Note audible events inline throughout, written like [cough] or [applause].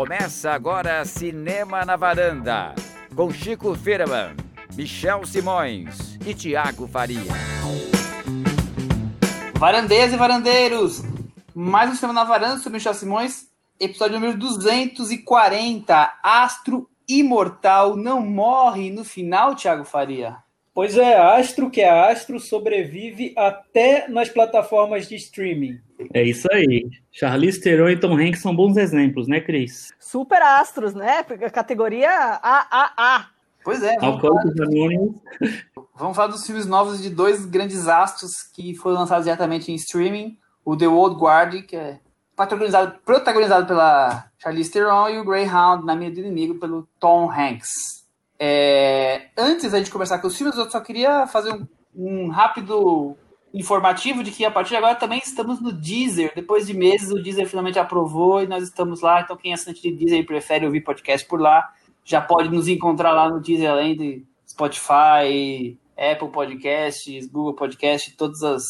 Começa agora Cinema na Varanda, com Chico Firman, Michel Simões e Tiago Faria. Varandeiras e varandeiros, mais um Cinema na Varanda sobre Michel Simões, episódio número 240, Astro Imortal não morre no final, Tiago Faria. Pois é, Astro, que é Astro, sobrevive até nas plataformas de streaming. É isso aí. Charlize Theron e Tom Hanks são bons exemplos, né, Cris? Super astros, né? Categoria AAA. Pois é. Vamos falar, vamos falar dos filmes novos de dois grandes astros que foram lançados diretamente em streaming. O The Old Guard, que é protagonizado, protagonizado pela Charlize Theron, e o Greyhound, Na Minha do Inimigo, pelo Tom Hanks. É, antes da gente conversar com os filmes, eu só queria fazer um, um, rápido informativo de que a partir de agora também estamos no Deezer. Depois de meses, o Deezer finalmente aprovou e nós estamos lá. Então, quem é assinante de Deezer e prefere ouvir podcast por lá, já pode nos encontrar lá no Deezer, além de Spotify, Apple Podcasts, Google Podcasts, todas as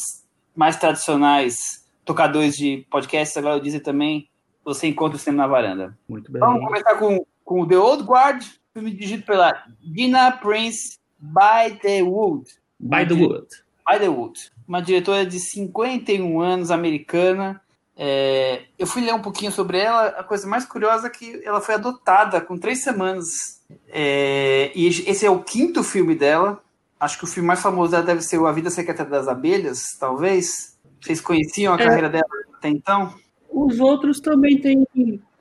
mais tradicionais tocadores de podcasts. Agora o Deezer também. Você encontra o cinema na varanda. Muito bem. Vamos começar com, com o The Old Guard, filme dirigido pela Dina Prince by the Wood. By the Wood. By the Wood. Uma diretora de 51 anos, americana. É, eu fui ler um pouquinho sobre ela. A coisa mais curiosa é que ela foi adotada com três semanas. É, e esse é o quinto filme dela. Acho que o filme mais famoso dela deve ser o A Vida Secreta das Abelhas, talvez. Vocês conheciam a é. carreira dela até então? Os outros também têm,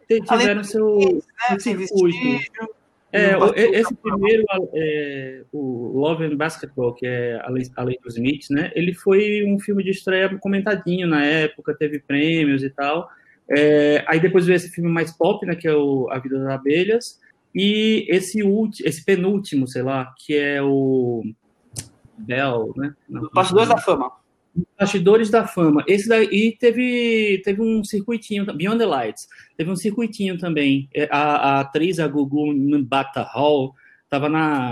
tiveram seu, né, seu vestígio, é, esse primeiro, é, o Love and Basketball, que é a Lei, a Lei dos Smiths, né? Ele foi um filme de estreia comentadinho na época, teve prêmios e tal. É, aí depois veio esse filme mais pop, né? Que é o A Vida das Abelhas. E esse, último, esse penúltimo, sei lá, que é o Bell, né? Bastidores da Fama. Bastidores da Fama. Esse daí teve, teve um circuitinho, Beyond the Lights, teve um circuitinho também. É, a, a atriz, a Gugu Mbata Hall, estava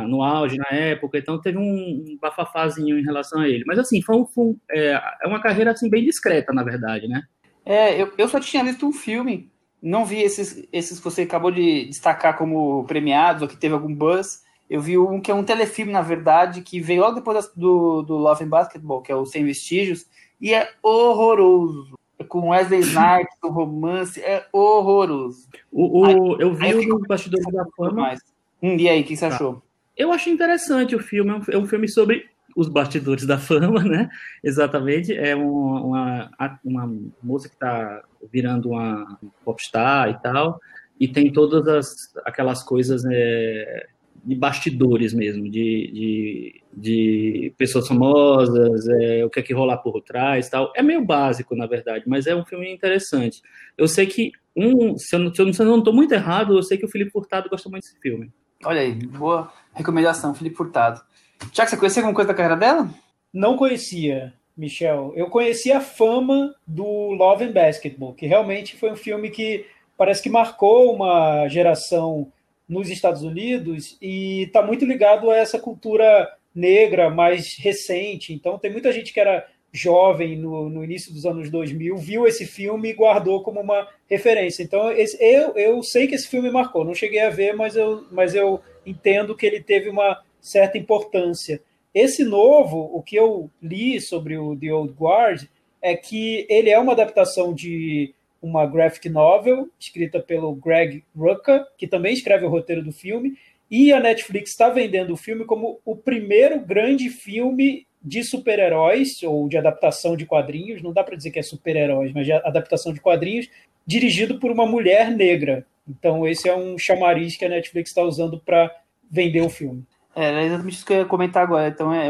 no auge na época, então teve um, um bafafazinho em relação a ele. Mas assim, foi, um, foi é, é, uma carreira assim, bem discreta, na verdade, né? É, eu, eu só tinha visto um filme, não vi esses, esses que você acabou de destacar como premiados, ou que teve algum buzz. Eu vi um que é um telefilme, na verdade, que veio logo depois do, do Love and Basketball, que é o Sem Vestígios, e é horroroso. É com Wesley [laughs] Snipes, o romance, é horroroso. O, o aí, eu vi o Bastidores da Fama. Hum, e aí, o que você tá. achou? Eu achei interessante o filme, é um é filme sobre os bastidores da fama, [laughs] né? Exatamente. É uma, uma, uma moça que está virando uma popstar e tal, e tem todas as, aquelas coisas é, de bastidores mesmo, de, de, de pessoas famosas, é, o que é que rolar por trás tal. É meio básico, na verdade, mas é um filme interessante. Eu sei que, um, se eu não estou não muito errado, eu sei que o Felipe Furtado gosta muito desse filme. Olha aí, boa recomendação, Felipe Furtado. Tiago, você conhecia alguma coisa da carreira dela? Não conhecia, Michel. Eu conhecia a fama do Love and Basketball, que realmente foi um filme que parece que marcou uma geração nos Estados Unidos e está muito ligado a essa cultura negra mais recente. Então, tem muita gente que era jovem no, no início dos anos 2000, viu esse filme e guardou como uma referência. Então, esse, eu, eu sei que esse filme marcou. Não cheguei a ver, mas eu, mas eu entendo que ele teve uma certa importância. Esse novo, o que eu li sobre o The Old Guard, é que ele é uma adaptação de uma graphic novel escrita pelo Greg Rucka, que também escreve o roteiro do filme, e a Netflix está vendendo o filme como o primeiro grande filme de super-heróis ou de adaptação de quadrinhos, não dá para dizer que é super-heróis, mas de adaptação de quadrinhos, dirigido por uma mulher negra. Então esse é um chamariz que a Netflix está usando para vender o filme. É, é exatamente isso que eu ia comentar agora. Então é,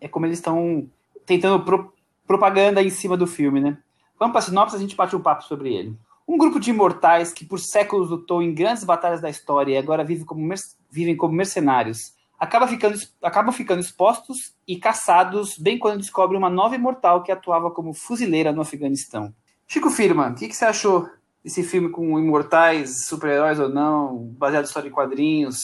é como eles estão tentando pro, propaganda em cima do filme, né? Vamos para a sinopse, a gente bate um papo sobre ele. Um grupo de imortais que por séculos lutou em grandes batalhas da história e agora vive como vivem como mercenários, acaba ficando, acabam ficando expostos e caçados bem quando descobrem uma nova imortal que atuava como fuzileira no Afeganistão. Chico Firma, o que, que você achou desse filme com imortais, super-heróis ou não, baseado em história de quadrinhos?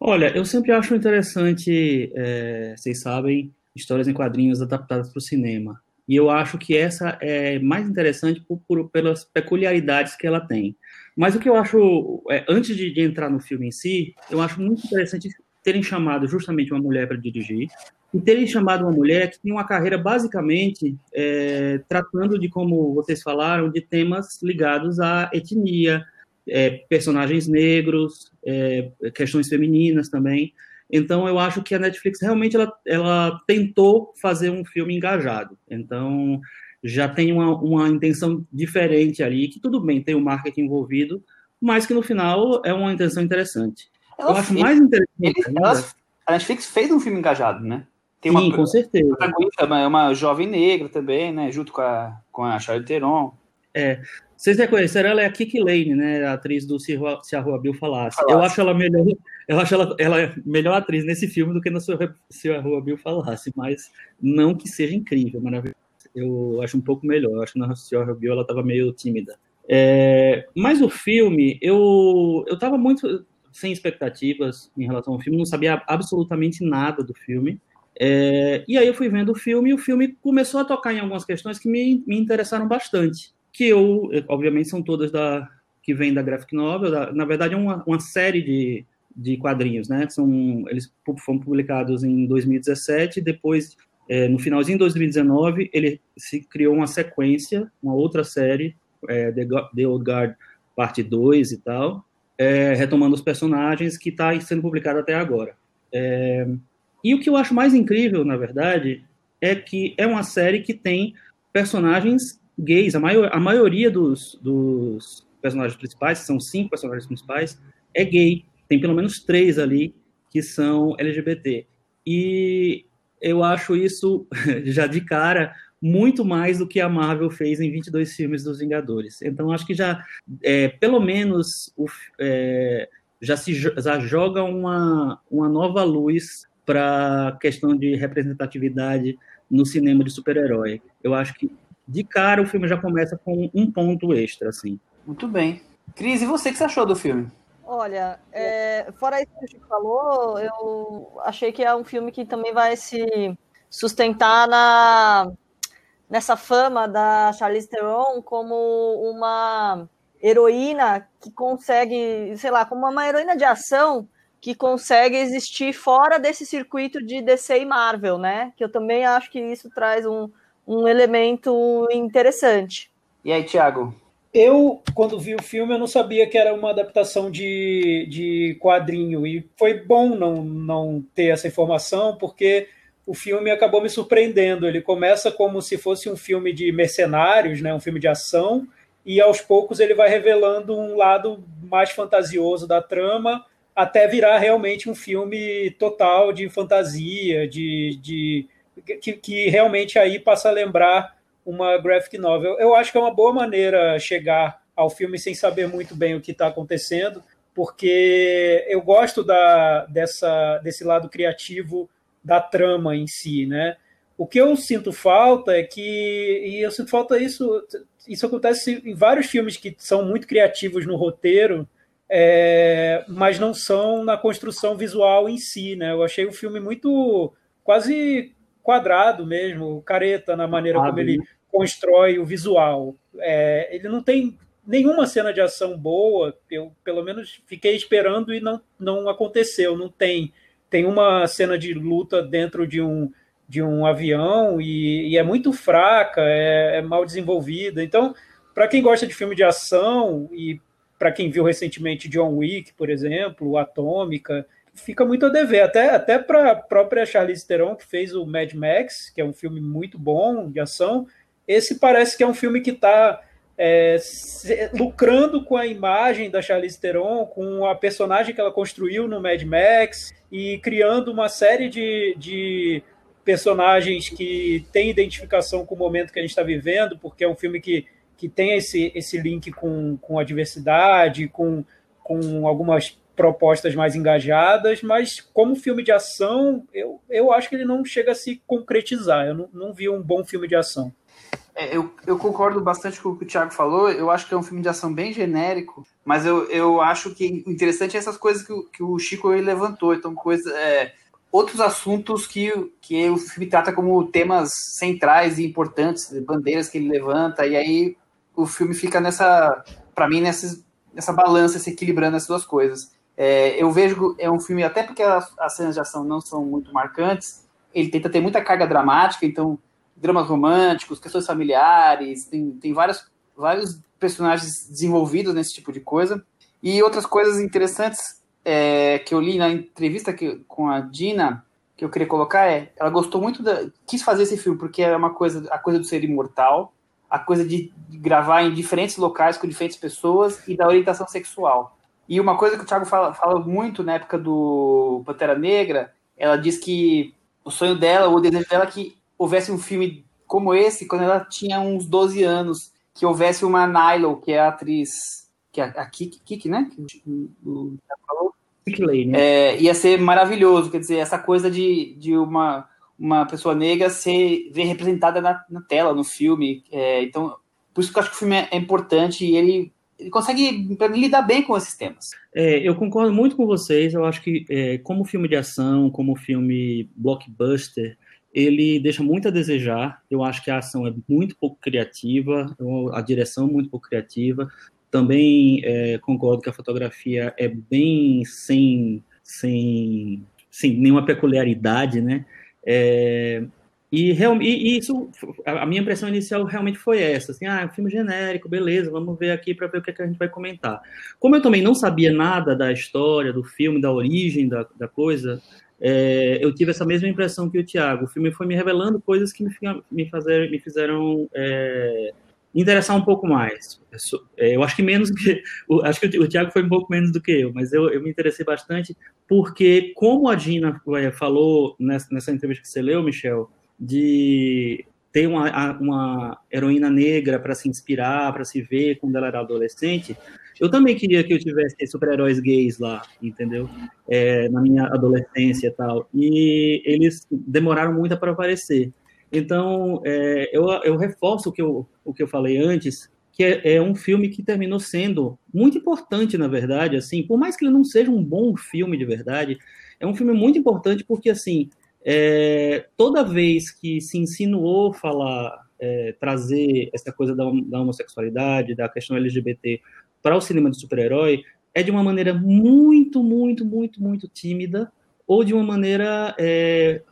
Olha, eu sempre acho interessante, é, vocês sabem, histórias em quadrinhos adaptadas para o cinema. E eu acho que essa é mais interessante por, por, pelas peculiaridades que ela tem. Mas o que eu acho, é, antes de, de, entrar no filme em si, eu acho muito interessante terem chamado justamente uma mulher para dirigir e terem chamado uma mulher que tem uma carreira basicamente é, tratando de, como vocês falaram, de temas ligados à etnia, é, personagens negros, é, questões femininas também. Então, eu acho que a Netflix realmente ela, ela tentou fazer um filme engajado. Então, já tem uma, uma intenção diferente ali, que tudo bem, tem o marketing envolvido, mas que no final é uma intenção interessante. Ela eu acho fez, mais interessante. Ela, a Netflix fez um filme engajado, né? Tem Sim, uma, com certeza. É uma, uma jovem negra também, né? Junto com a, com a Charlize Theron. É. Vocês reconheceram, ela é a Kiki Lane, né? A atriz do Se a, Rua Bill Falasse. Falasse. Eu acho ela melhor, eu acho ela, ela é melhor atriz nesse filme do que no Se a Rua Bill Falasse, mas não que seja incrível, maravilhoso. Eu acho um pouco melhor. Eu acho que na Se a Rua Bill ela estava meio tímida. É, mas o filme, eu eu estava muito sem expectativas em relação ao filme, não sabia absolutamente nada do filme. É, e aí eu fui vendo o filme e o filme começou a tocar em algumas questões que me, me interessaram bastante que eu, obviamente, são todas da que vêm da graphic novel. Da, na verdade, é uma, uma série de, de quadrinhos, né? São eles foram publicados em 2017. Depois, é, no finalzinho de 2019, ele se criou uma sequência, uma outra série, é, The, The Old Guard parte 2 e tal, é, retomando os personagens que está sendo publicado até agora. É, e o que eu acho mais incrível, na verdade, é que é uma série que tem personagens gays. A, maior, a maioria dos, dos personagens principais, são cinco personagens principais, é gay. Tem pelo menos três ali que são LGBT. E eu acho isso, [laughs] já de cara, muito mais do que a Marvel fez em 22 filmes dos Vingadores. Então, acho que já, é, pelo menos, o, é, já se já joga uma, uma nova luz para a questão de representatividade no cinema de super-herói. Eu acho que de cara o filme já começa com um ponto extra, assim. Muito bem. Cris, e você, o que você achou do filme? Olha, é, fora isso que o Chico falou, eu achei que é um filme que também vai se sustentar na, nessa fama da Charlize Theron como uma heroína que consegue, sei lá, como uma heroína de ação que consegue existir fora desse circuito de DC e Marvel, né? Que eu também acho que isso traz um, um elemento interessante. E aí, Thiago? Eu, quando vi o filme, eu não sabia que era uma adaptação de, de quadrinho. E foi bom não, não ter essa informação, porque o filme acabou me surpreendendo. Ele começa como se fosse um filme de mercenários, né, um filme de ação, e aos poucos ele vai revelando um lado mais fantasioso da trama, até virar realmente um filme total de fantasia, de, de que, que realmente aí passa a lembrar uma graphic novel. Eu acho que é uma boa maneira chegar ao filme sem saber muito bem o que está acontecendo, porque eu gosto da, dessa, desse lado criativo da trama em si, né? O que eu sinto falta é que, e eu sinto falta isso, isso acontece em vários filmes que são muito criativos no roteiro, é, mas não são na construção visual em si, né? Eu achei o filme muito quase quadrado mesmo, careta na maneira como ele constrói o visual. É, ele não tem nenhuma cena de ação boa, eu pelo menos fiquei esperando e não, não aconteceu, não tem. Tem uma cena de luta dentro de um, de um avião e, e é muito fraca, é, é mal desenvolvida. Então, para quem gosta de filme de ação e para quem viu recentemente John Wick, por exemplo, Atômica, fica muito a dever, até, até para a própria Charlize Theron, que fez o Mad Max, que é um filme muito bom de ação. Esse parece que é um filme que está é, lucrando com a imagem da Charlize Theron, com a personagem que ela construiu no Mad Max e criando uma série de, de personagens que têm identificação com o momento que a gente está vivendo, porque é um filme que, que tem esse, esse link com, com a diversidade, com, com algumas propostas mais engajadas, mas como filme de ação, eu, eu acho que ele não chega a se concretizar. Eu não, não vi um bom filme de ação. É, eu, eu concordo bastante com o que o Thiago falou. Eu acho que é um filme de ação bem genérico, mas eu, eu acho que interessante é essas coisas que o, que o Chico levantou. Então, coisa, é, outros assuntos que, que o filme trata como temas centrais e importantes, bandeiras que ele levanta, e aí o filme fica nessa, para mim, nessa, nessa balança, se equilibrando essas duas coisas. É, eu vejo, é um filme, até porque as, as cenas de ação não são muito marcantes, ele tenta ter muita carga dramática, então dramas românticos, questões familiares, tem, tem vários, vários personagens desenvolvidos nesse tipo de coisa. E outras coisas interessantes é, que eu li na entrevista que, com a Dina, que eu queria colocar é, ela gostou muito da, quis fazer esse filme porque é uma coisa, a coisa do ser imortal, a coisa de gravar em diferentes locais com diferentes pessoas e da orientação sexual. E uma coisa que o Thiago fala, fala muito na época do Pantera Negra, ela diz que o sonho dela, o desejo dela é que houvesse um filme como esse quando ela tinha uns 12 anos, que houvesse uma Nilo, que é a atriz, que é a Kiki, Kiki né? O, falou. Lane. É, ia ser maravilhoso, quer dizer, essa coisa de, de uma, uma pessoa negra ser ver representada na, na tela, no filme. É, então, por isso que eu acho que o filme é, é importante e ele ele consegue lidar bem com esses temas. É, eu concordo muito com vocês. Eu acho que, é, como filme de ação, como filme blockbuster, ele deixa muito a desejar. Eu acho que a ação é muito pouco criativa, a direção é muito pouco criativa. Também é, concordo que a fotografia é bem sem, sem, sem nenhuma peculiaridade, né? É, e, e, isso, a minha impressão inicial realmente foi essa, assim, ah, é filme genérico, beleza, vamos ver aqui para ver o que, é que, a gente vai comentar. Como eu também não sabia nada da história, do filme, da origem da, da coisa, é, eu tive essa mesma impressão que o Tiago. O filme foi me revelando coisas que me, me, fazer, me fizeram é, interessar um pouco mais. É, eu acho que menos que. Acho que o Tiago foi um pouco menos do que eu, mas eu, eu me interessei bastante porque, como a Dina é, falou nessa, nessa entrevista que você leu, Michel, de ter uma, uma heroína negra para se inspirar, para se ver quando ela era adolescente, eu também queria que eu tivesse super-heróis gays lá, entendeu? É, na minha adolescência e tal. E eles demoraram muito para aparecer. Então, é, eu, eu reforço o que eu, o que eu falei antes, que é, é, um filme que terminou sendo muito importante, na verdade, assim, por mais que ele não seja um bom filme de verdade, é um filme muito importante porque, assim, é, toda vez que se insinuou falar, é, trazer essa coisa da, da, homossexualidade, da questão LGBT para o cinema de super-herói, é de uma maneira muito, muito, muito, muito tímida, ou de uma maneira, é,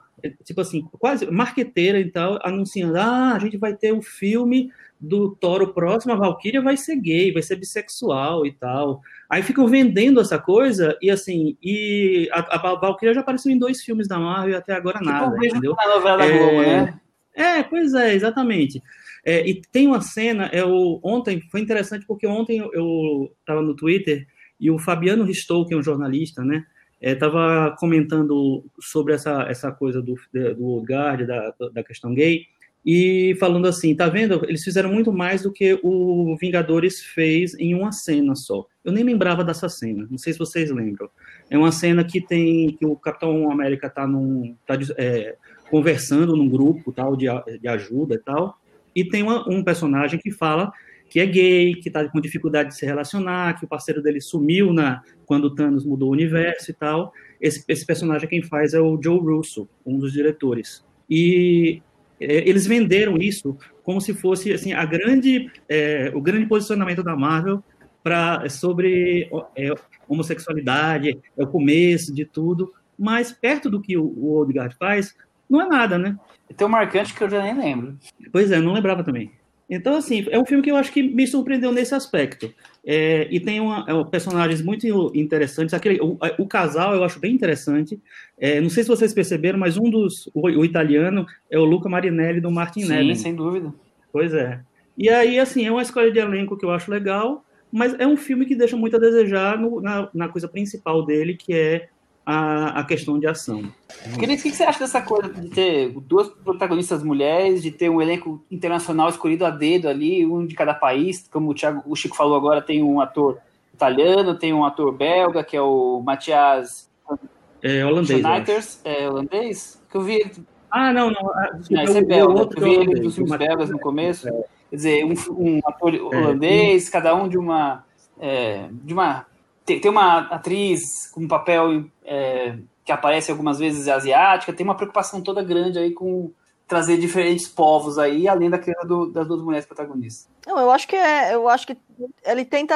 tipo assim, quase marqueteira e tal, anunciando, ah, a gente vai ter um filme do Toro próximo, a Valkyria vai ser gay, vai ser bissexual e tal. Aí ficam vendendo essa coisa e assim, e a, a Valkyria já apareceu em dois filmes da Marvel e até agora nada, entendeu? Na novela é, Globo, né? É, pois é, exatamente. É, e tem uma cena, é o, ontem, foi interessante porque ontem eu estava no Twitter e o Fabiano Ristou, que é um jornalista, né, estava é, comentando sobre essa, essa coisa do, do Old Guard, da, da questão gay, e falando assim, tá vendo? Eles fizeram muito mais do que o Vingadores fez em uma cena só. Eu nem lembrava dessa cena, não sei se vocês lembram. É uma cena que tem que o Capitão América tá, num, tá é, conversando num grupo tal de, de ajuda e tal, e tem uma, um personagem que fala que é gay, que está com dificuldade de se relacionar, que o parceiro dele sumiu na quando Thanos mudou o universo e tal. Esse, esse personagem quem faz é o Joe Russo, um dos diretores. E eles venderam isso como se fosse assim a grande é, o grande posicionamento da Marvel para sobre é, homossexualidade é o começo de tudo. Mas perto do que o, o Odegaard faz não é nada né? Tem um marcante que eu já nem lembro. Pois é não lembrava também então, assim, é um filme que eu acho que me surpreendeu nesse aspecto. É, e tem uma, é, personagens muito interessantes. Aquele, o, o, casal eu acho bem interessante. É, não sei se vocês perceberam, mas um dos. O, o italiano é o Luca Marinelli do Martin Sim, sem dúvida. Pois é. E aí, assim, é uma escolha de elenco que eu acho legal, mas é um filme que deixa muito a desejar no, na, na coisa principal dele, que é a, a questão de ação. Querido, o que você acha dessa coisa de ter duas protagonistas mulheres, de ter um elenco internacional escolhido a dedo ali, um de cada país, como o, Thiago, o Chico falou agora, tem um ator italiano, tem um ator belga, que é o Matias é, holandês. Schneider, é holandês? Que eu vi. Ah, não, não. Ah, não esse é belga. Eu vi ele nos filmes belgas no começo. Quer dizer, um, um ator holandês, cada um de uma. É, de uma tem, tem uma atriz com um papel é, que aparece algumas vezes asiática, tem uma preocupação toda grande aí com trazer diferentes povos aí, além daquela do, das duas mulheres protagonistas. Não, eu acho que é, eu acho que ele tenta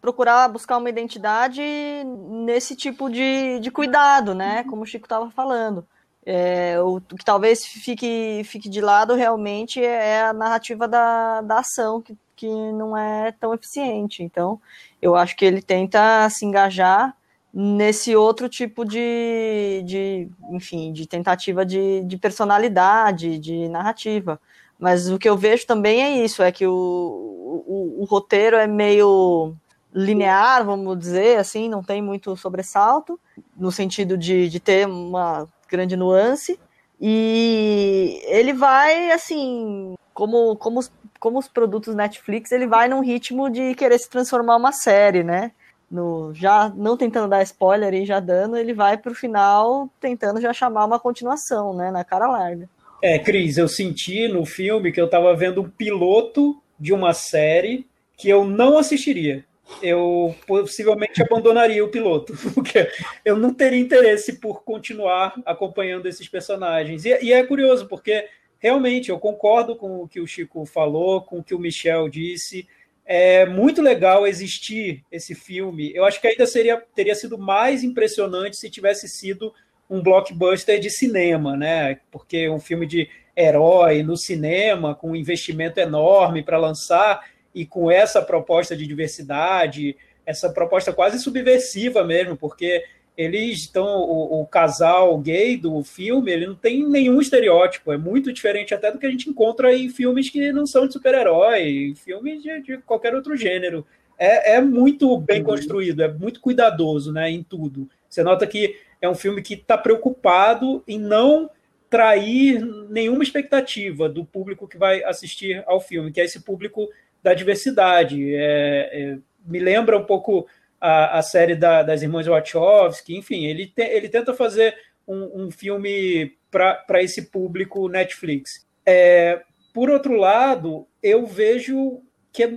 procurar buscar uma identidade nesse tipo de, de cuidado, né? Como o Chico estava falando. É, o que talvez fique, fique de lado realmente é a narrativa da, da ação, que, que não é tão eficiente. Então, eu acho que ele tenta se engajar nesse outro tipo de, de enfim, de tentativa de, de personalidade, de narrativa. Mas o que eu vejo também é isso, é que o, o, o roteiro é meio linear, vamos dizer assim, não tem muito sobressalto, no sentido de, de ter uma grande nuance. E ele vai, assim, como, como, os, como os produtos Netflix, ele vai num ritmo de querer se transformar uma série, né? No, já não tentando dar spoiler e já dando, ele vai pro final tentando já chamar uma continuação, né? Na cara larga. É, Cris, eu senti no filme que eu tava vendo um piloto de uma série que eu não assistiria eu possivelmente abandonaria o piloto, [laughs] porque eu não teria interesse por continuar acompanhando esses personagens. E, e, é curioso, porque realmente eu concordo com o que o Chico falou, com o que o Michel disse. É muito legal existir esse filme. Eu acho que ainda seria, teria sido mais impressionante se tivesse sido um blockbuster de cinema, né? Porque um filme de herói no cinema, com um investimento enorme para lançar, e com essa proposta de diversidade, essa proposta quase subversiva mesmo, porque eles estão o, o, casal gay do filme, ele não tem nenhum estereótipo, é muito diferente até do que a gente encontra em filmes que não são de super-herói, filmes de, de, qualquer outro gênero. É, é muito bem construído, é muito cuidadoso, né, em tudo. Você nota que é um filme que está preocupado em não trair nenhuma expectativa do público que vai assistir ao filme, que é esse público da diversidade. É, é, me lembra um pouco a, a série da, das irmãs Wachowski, enfim, ele, te, ele tenta fazer um, um filme para esse público Netflix. É, por outro lado, eu vejo que é,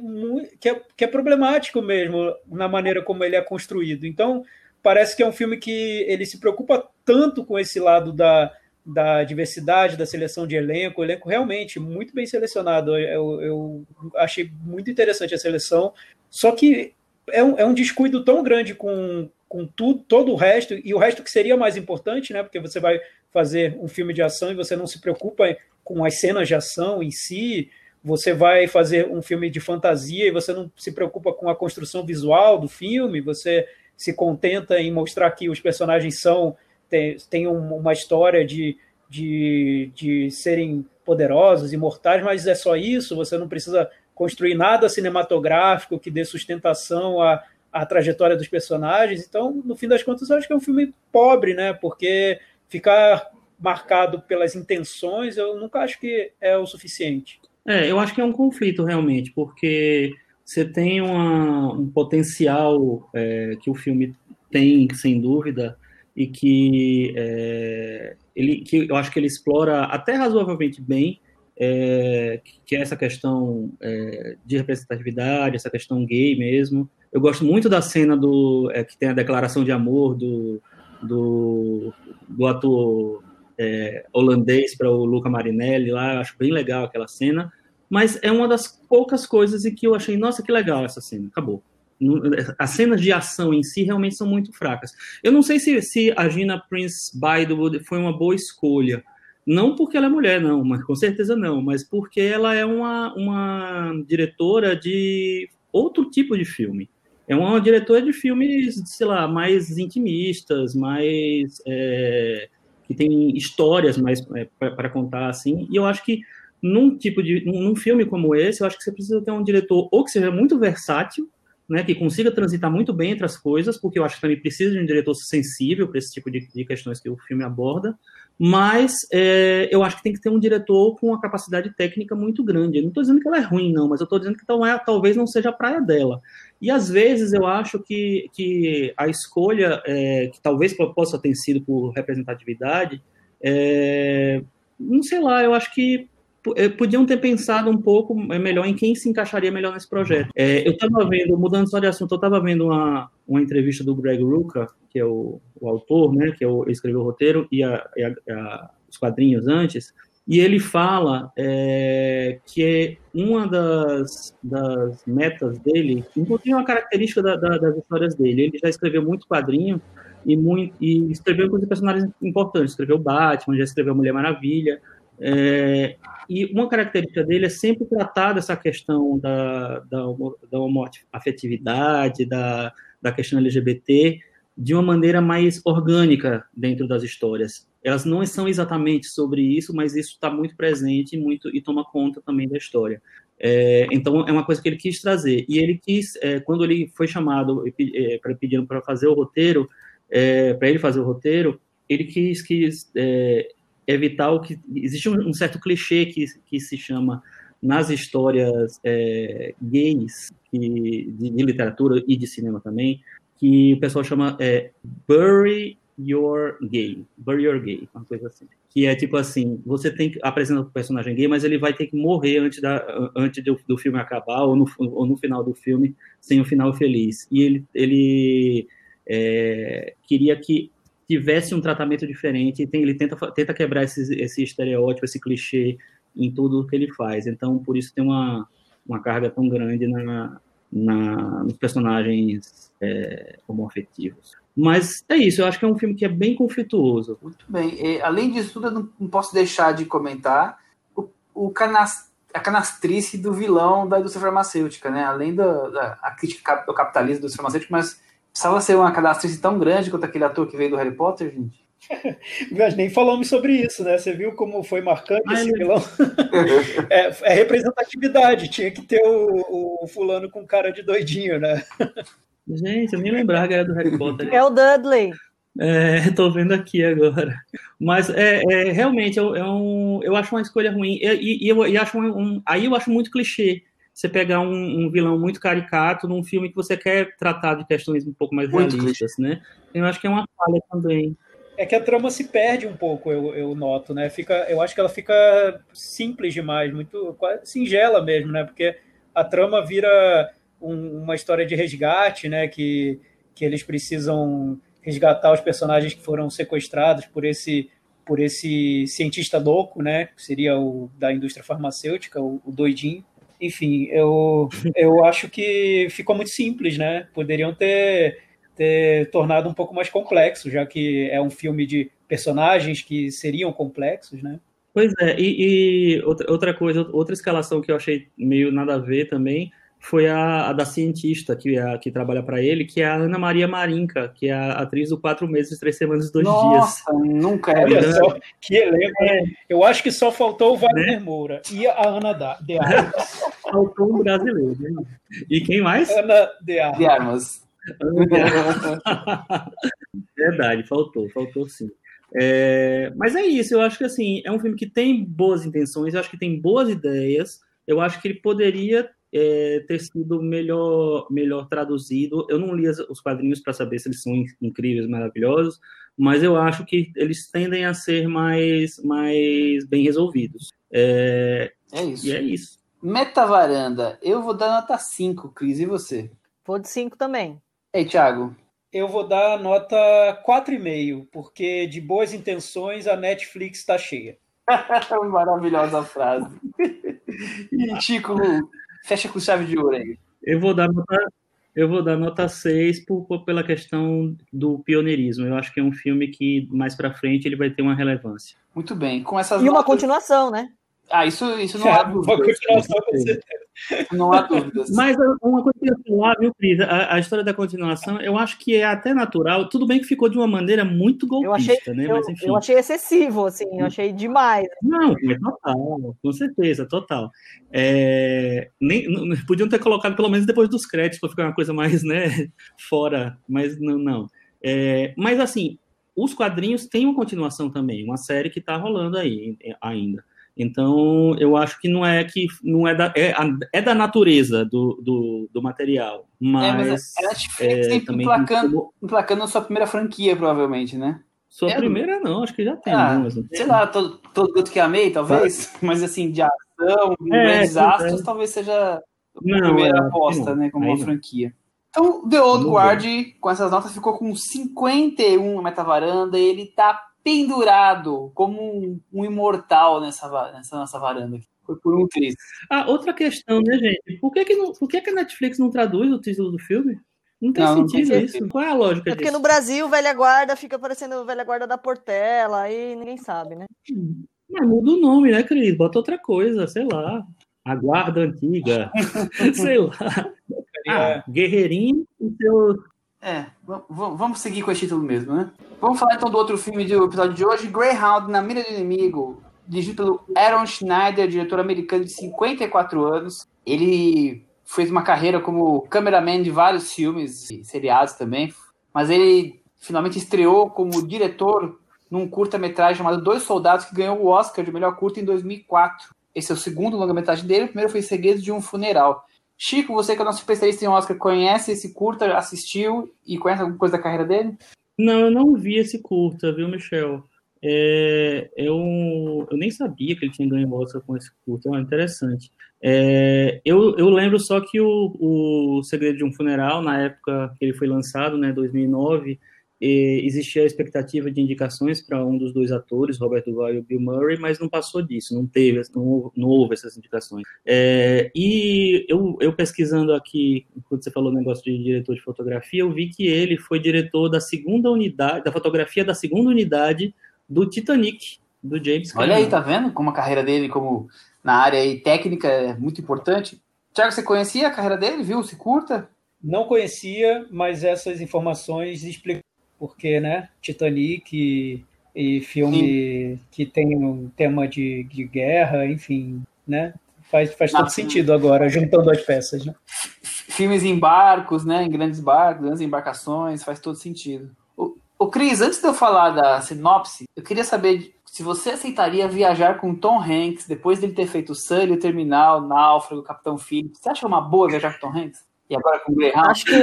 que, é, que é problemático mesmo na maneira como ele é construído. Então, parece que é um filme que ele se preocupa tanto com esse lado da, da diversidade, da seleção de elenco, elenco realmente muito bem selecionado. Eu, eu achei muito interessante a seleção, só que é um, é um descuido tão grande com, com tudo, todo o resto, e o resto que seria mais importante, né? Porque você vai fazer um filme de ação e você não se preocupa com as cenas de ação em si, você vai fazer um filme de fantasia e você não se preocupa com a construção visual do filme, você se contenta em mostrar que os personagens são tem uma história de, de, de serem poderosos, imortais, mas é só isso, você não precisa construir nada cinematográfico que dê sustentação à, à trajetória dos personagens. Então, no fim das contas, eu acho que é um filme pobre, né? Porque ficar marcado pelas intenções, eu nunca acho que é o suficiente. É, eu acho que é um conflito realmente, porque você tem uma, um potencial é, que o filme tem, sem dúvida, e que é, ele, que eu acho que ele explora até razoavelmente bem, é, que é essa questão é, de representatividade, essa questão gay mesmo. Eu gosto muito da cena do é, que tem a declaração de amor do, do, do ator é, holandês para o Luca Marinelli lá, eu acho bem legal aquela cena, mas é uma das poucas coisas em que eu achei, nossa, que legal essa cena, acabou as cenas de ação em si realmente são muito fracas. Eu não sei se, se a Gina Prince Bythewood foi uma boa escolha. Não porque ela é mulher, não, mas com certeza não, mas porque ela é uma, uma diretora de outro tipo de filme. É uma diretora de filmes, sei lá, mais intimistas, mais. É, que tem histórias mais é, para contar, assim. E eu acho que num tipo de. num filme como esse, eu acho que você precisa ter um diretor ou que seja muito versátil, né, que consiga transitar muito bem entre as coisas, porque eu acho que também precisa de um diretor sensível para esse tipo de, de, questões que o filme aborda, mas é, eu acho que tem que ter um diretor com uma capacidade técnica muito grande. Eu não estou dizendo que ela é ruim, não, mas eu estou dizendo que é, talvez não seja a praia dela. E às vezes eu acho que, que a escolha, é, que talvez possa ter sido por representatividade, é, não sei lá, eu acho que podiam ter pensado um pouco melhor em quem se encaixaria melhor nesse projeto. É, eu estava vendo, mudando só de assunto, eu estava vendo uma, uma entrevista do Greg Rucka, que é o, o autor, né, que é o, escreveu o roteiro e, a, e a, os quadrinhos antes, e ele fala é, que é uma das, das metas dele, inclusive uma característica da, da, das histórias dele. Ele já escreveu muito quadrinho e, muito, e escreveu com personagens importantes. Escreveu Batman, já escreveu Mulher Maravilha. É, e uma característica dele é sempre tratar dessa questão da, da, da afetividade, da, da questão LGBT, de uma maneira mais orgânica dentro das histórias elas não são exatamente sobre isso, mas isso está muito presente muito, e toma conta também da história. É, então, é uma coisa que ele quis trazer. E ele quis, é, quando ele foi chamado é, pedindo para fazer o roteiro, é, para ele fazer o roteiro, ele quis, quis é, evitar o que. Existe um, certo clichê que, que se chama nas histórias é, gays que, de, de, literatura e de cinema também, que o pessoal chama bury Your Gay, Bury Your Gay, uma coisa assim. Que é tipo assim, você tem que apresentar o personagem gay, mas ele vai ter que morrer antes, da, antes do, do filme acabar, ou no, ou no final do filme, sem um final feliz. E ele, ele é, queria que tivesse um tratamento diferente, tem, ele tenta, tenta quebrar esse, esse estereótipo, esse clichê em tudo que ele faz. Então, por isso tem uma, uma carga tão grande na, na, nos personagens é, homoafetivos. Mas é isso, eu acho que é um filme que é bem conflituoso. Muito bem. E, além disso tudo, eu não, posso deixar de comentar o, o canas, a canastrice do vilão da indústria farmacêutica, né? Além da, da crítica do capitalismo da indústria farmacêutica, mas precisava ser uma canastrice tão grande quanto aquele ator que veio do Harry Potter, gente? [laughs] Mas nem falamos sobre isso, né? Você viu como foi marcante Ai, esse vilão? [laughs] é, é, representatividade, tinha que ter o, o fulano com cara de doidinho, né? Gente, eu nem lembrava que era do Harry Potter. É o Dudley. É, [laughs] tô vendo aqui agora. Mas é, é realmente eu, é um, eu acho uma escolha ruim. E, e eu, e acho um, um, aí eu acho muito clichê você pegar um, um, vilão muito caricato num filme que você quer tratar de questões um pouco mais muito realistas, né? Eu acho que é uma falha também. É que a trama se perde um pouco, eu, eu noto, né? Fica, eu acho que ela fica simples demais, muito quase singela mesmo, né? Porque a trama vira um, uma história de resgate, né? Que, que eles precisam resgatar os personagens que foram sequestrados por esse por esse cientista louco, né? Que seria o da indústria farmacêutica, o, o doidinho. Enfim, eu, eu acho que ficou muito simples, né? Poderiam ter, ter tornado um pouco mais complexo, já que é um filme de personagens que seriam complexos, né? Pois é, e, e outra, outra coisa, outra escalação que eu achei meio nada a ver também foi a, a da cientista que, a, que trabalha para ele, que é a Ana Maria Marinca, que é a atriz do Quatro Meses, Três Semanas e Dois Nossa, Dias. nunca é. Olha só, que elenco. É. Eu acho que só faltou o Wagner né? Moura e a Ana de Armas. [laughs] faltou um brasileiro. Né? E quem mais? Ana de Armas. De Armas. [laughs] Verdade, faltou, faltou sim. É, mas é isso, eu acho que assim, é um filme que tem boas intenções, eu acho que tem boas ideias, eu acho que ele poderia é, ter sido melhor, melhor traduzido. Eu não li os quadrinhos para saber se eles são incríveis, maravilhosos, mas eu acho que eles tendem a ser mais, mais bem resolvidos. É, é isso. E é isso. Meta varanda, eu vou dar nota 5, Cris, e você? Vou de 5 também. Ei, Thiago? Eu vou dar nota 4,5, porque de boas intenções a Netflix está cheia. [laughs] Maravilhosa frase. e Chico, fecha com chave de ouro aí. Eu vou dar nota, eu vou dar nota 6 por, por, pela questão do pioneirismo. Eu acho que é um filme que mais para frente ele vai ter uma relevância. Muito bem. Com essas e notas... uma continuação, né? Ah, isso, isso não há dúvidas. [laughs] Não há dúvidas. Mas uma coisa que eu ia falar, viu, Cris? A, a, história da continuação, eu acho que é até natural. Tudo bem que ficou de uma maneira muito golpista, eu achei, né? Eu, Mas, enfim. eu achei excessivo, assim, eu achei demais. Não, é total, com certeza, total. É, nem, não, podiam ter colocado pelo menos depois dos créditos para ficar uma coisa mais, né, [laughs] fora, mas não, não. É, mas assim, os quadrinhos têm uma continuação também, uma série que está rolando aí ainda. Então, eu acho que não é que não é da, é, é da natureza do, do, do material, mas, é, mas a Netflix é, também emplacando, emplacando a sua primeira franquia, provavelmente, né? Sua é, primeira não, acho que já tem. Ah, algumas, sei lá, todo, todo que amei, talvez, [laughs] mas assim, de ação, é, grandes astros, talvez seja a não, primeira aposta, né, como uma franquia. Então, The Old Guard, com essas notas, ficou com 51 na metavaranda ele tá pendurado como um, um imortal nessa, nessa nossa varanda aqui. Foi por um triz. Ah, outra questão, né, gente? Por que, que, não, por que, que a Netflix não traduz o título do filme? Não tem não, sentido não tem isso. Qual é a lógica é disso? Porque no Brasil, velha guarda fica parecendo velha guarda da Portela, aí ninguém sabe, né? Mas muda o nome, né, querido? Bota outra coisa, sei lá. A guarda antiga. [laughs] sei lá. Ah, Guerreirinho e seu. É, vamos seguir com esse título mesmo, né? Vamos falar então do outro filme do episódio de hoje, Greyhound, Na Mira do Inimigo, dirigido pelo Aaron Schneider, diretor americano de 54 anos. Ele fez uma carreira como cameraman de vários filmes e seriados também, mas ele finalmente estreou como diretor num curta-metragem chamado Dois Soldados, que ganhou o Oscar de melhor curta em 2004. Esse é o segundo longa-metragem dele, o primeiro foi Segredos de um Funeral. Chico, você que é nosso especialista em Oscar, conhece esse curta, assistiu e conhece alguma coisa da carreira dele? Não, eu não vi esse curta, viu, Michel? É, eu, eu nem sabia que ele tinha ganho Oscar com esse curta, é interessante. É, eu, eu lembro só que o, o Segredo de um Funeral, na época que ele foi lançado, né, 2009, existia a expectativa de indicações para um dos dois atores, Robert Duvall e o Bill Murray, mas não passou disso, não teve, não, não houve essas indicações. É, e eu, eu, pesquisando aqui, quando você falou o negócio de diretor de fotografia, eu vi que ele foi diretor da segunda unidade, da fotografia da segunda unidade do Titanic, do James Cameron. Olha aí, tá vendo como a carreira dele como na área aí, técnica é muito importante. Tiago, você conhecia a carreira dele? Viu? Se curta? Não conhecia, mas essas informações explicam porque, né, Titanic e, e filme Sim. que tem um tema de, de guerra, enfim, né, faz, faz todo sentido agora, juntando as peças, né? Filmes em barcos, né, em grandes barcos, grandes embarcações, faz todo sentido. O, o Cris, antes de eu falar da sinopse, eu queria saber se você aceitaria viajar com Tom Hanks depois dele ter feito o Sully, o Terminal, Náufrago, Capitão Phillips. Você acha uma boa viajar com Tom Hanks? E agora com o Greyhound? Acho que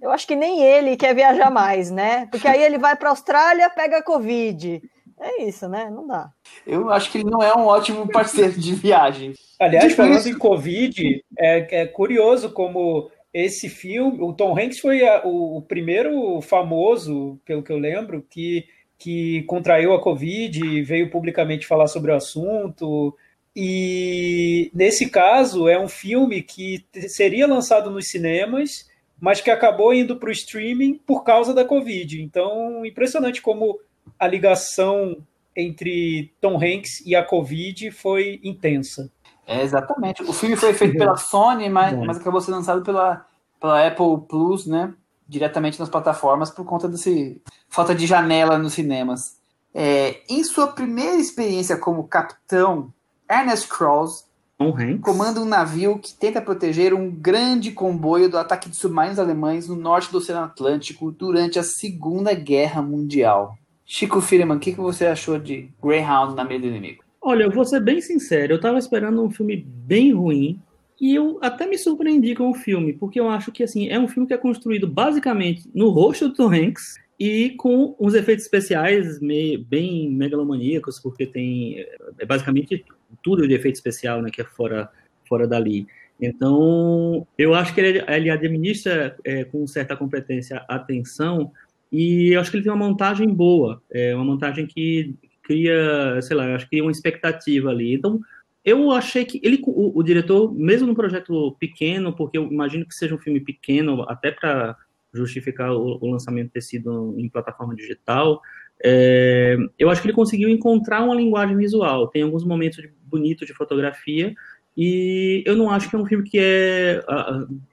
eu acho que nem ele quer viajar mais, né? Porque aí ele vai para a Austrália, pega Covid. É isso, né? Não dá. Eu acho que ele não é um ótimo parceiro de viagem. Aliás, falando em Covid, é, é, curioso como esse filme, o Tom Hanks foi a, o, o, primeiro famoso, pelo que eu lembro, que, que contraiu a Covid e veio publicamente falar sobre o assunto. E nesse caso é um filme que seria lançado nos cinemas, mas que acabou indo para o streaming por causa da Covid. Então, impressionante como a ligação entre Tom Hanks e a Covid foi intensa. É, exatamente. O filme foi feito pela Sony, mas, mas acabou sendo lançado pela, pela Apple Plus, né? Diretamente nas plataformas por conta desse falta de janela nos cinemas. É, em sua primeira experiência como capitão Ernest Cross comanda um navio que tenta proteger um grande comboio do ataque de submarinos alemães no norte do Oceano Atlântico durante a Segunda Guerra Mundial. Chico Firman, o que, que você achou de Greyhound na meia do inimigo? Olha, eu vou ser bem sincero, eu estava esperando um filme bem ruim e eu até me surpreendi com o filme, porque eu acho que assim é um filme que é construído basicamente no rosto do Tom Hanks e com uns efeitos especiais meio, bem megalomaníacos, porque tem é basicamente tudo de efeito especial, né, que é fora fora dali. Então, eu acho que ele, ele administra é, com certa competência a atenção e eu acho que ele tem uma montagem boa, é uma montagem que cria, sei lá, eu acho que uma expectativa ali. Então, eu achei que ele, o, o diretor, mesmo num projeto pequeno, porque eu imagino que seja um filme pequeno, até para justificar o, o, lançamento ter sido em plataforma digital. É, eu acho que ele conseguiu encontrar uma linguagem visual. Tem alguns momentos bonitos de fotografia e eu não acho que é um filme que é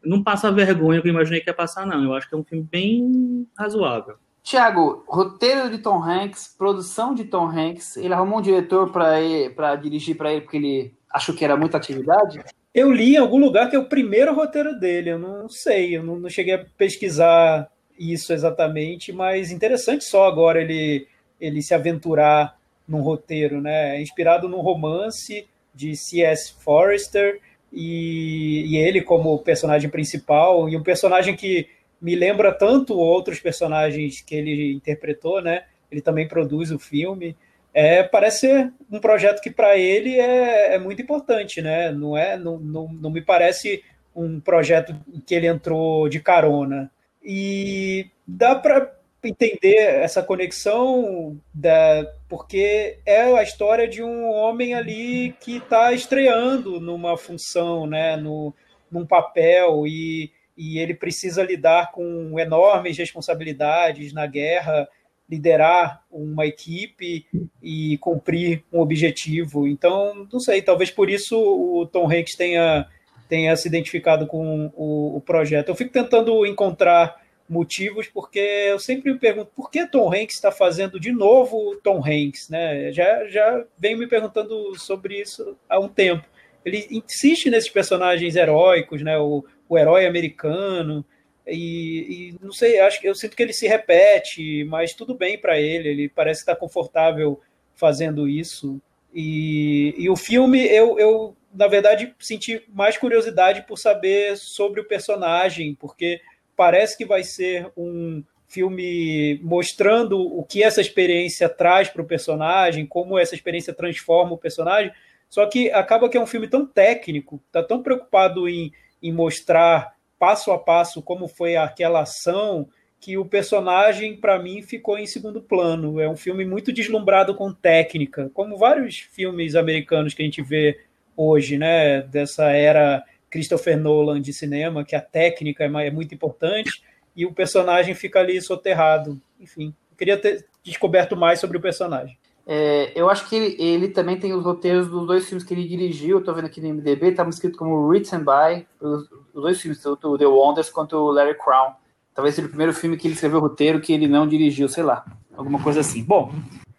não passa vergonha que eu imaginei que ia passar não. Eu acho que é um filme bem razoável. Tiago, roteiro de Tom Hanks, produção de Tom Hanks, ele arrumou um diretor para dirigir para ele porque ele achou que era muita atividade? Eu li em algum lugar que é o primeiro roteiro dele, eu não sei, eu não, não cheguei a pesquisar isso exatamente, mas interessante só agora ele, ele se aventurar num roteiro, né? É inspirado num romance de C.S. Forrester e, e ele como personagem principal, e um personagem que me lembra tanto outros personagens que ele interpretou, né? Ele também produz o filme é, parece ser um projeto que para ele é, é, muito importante, né? Não, é, não, não, não me parece um projeto que ele entrou de carona. E dá para entender essa conexão da, porque é a história de um homem ali que está estreando numa função, né, no, num papel e, e ele precisa lidar com enormes responsabilidades na guerra, liderar uma equipe e cumprir um objetivo. Então, não sei, talvez por isso o Tom Hanks tenha tenha se identificado com o, o projeto. Eu fico tentando encontrar motivos, porque eu sempre me pergunto por que Tom Hanks está fazendo de novo Tom Hanks, né? Já, já venho me perguntando sobre isso há um tempo. Ele insiste nesses personagens heróicos, né? O, o herói americano, e, e, não sei, acho que eu sinto que ele se repete, mas tudo bem para ele, ele parece estar confortável fazendo isso. E, e o filme, eu, eu, na verdade, senti mais curiosidade por saber sobre o personagem, porque parece que vai ser um filme mostrando o que essa experiência traz para o personagem, como essa experiência transforma o personagem. Só que acaba que é um filme tão técnico, está tão preocupado em, em mostrar passo a passo como foi aquela ação, que o personagem, para mim, ficou em segundo plano. É um filme muito deslumbrado com técnica, como vários filmes americanos que a gente vê hoje, né? Dessa era Christopher Nolan de cinema, que a técnica é, é muito importante e o personagem fica ali soterrado. Enfim, eu queria ter descoberto mais sobre o personagem. É, eu acho que ele, ele, também tem os roteiros dos dois filmes que ele dirigiu. Estou vendo aqui no MDB, estava escrito como Written by, os, os, dois filmes, tanto o The Wonders quanto o Larry Crown. Talvez seja o primeiro filme que ele escreveu o roteiro que ele não dirigiu, sei lá, alguma coisa assim. Bom,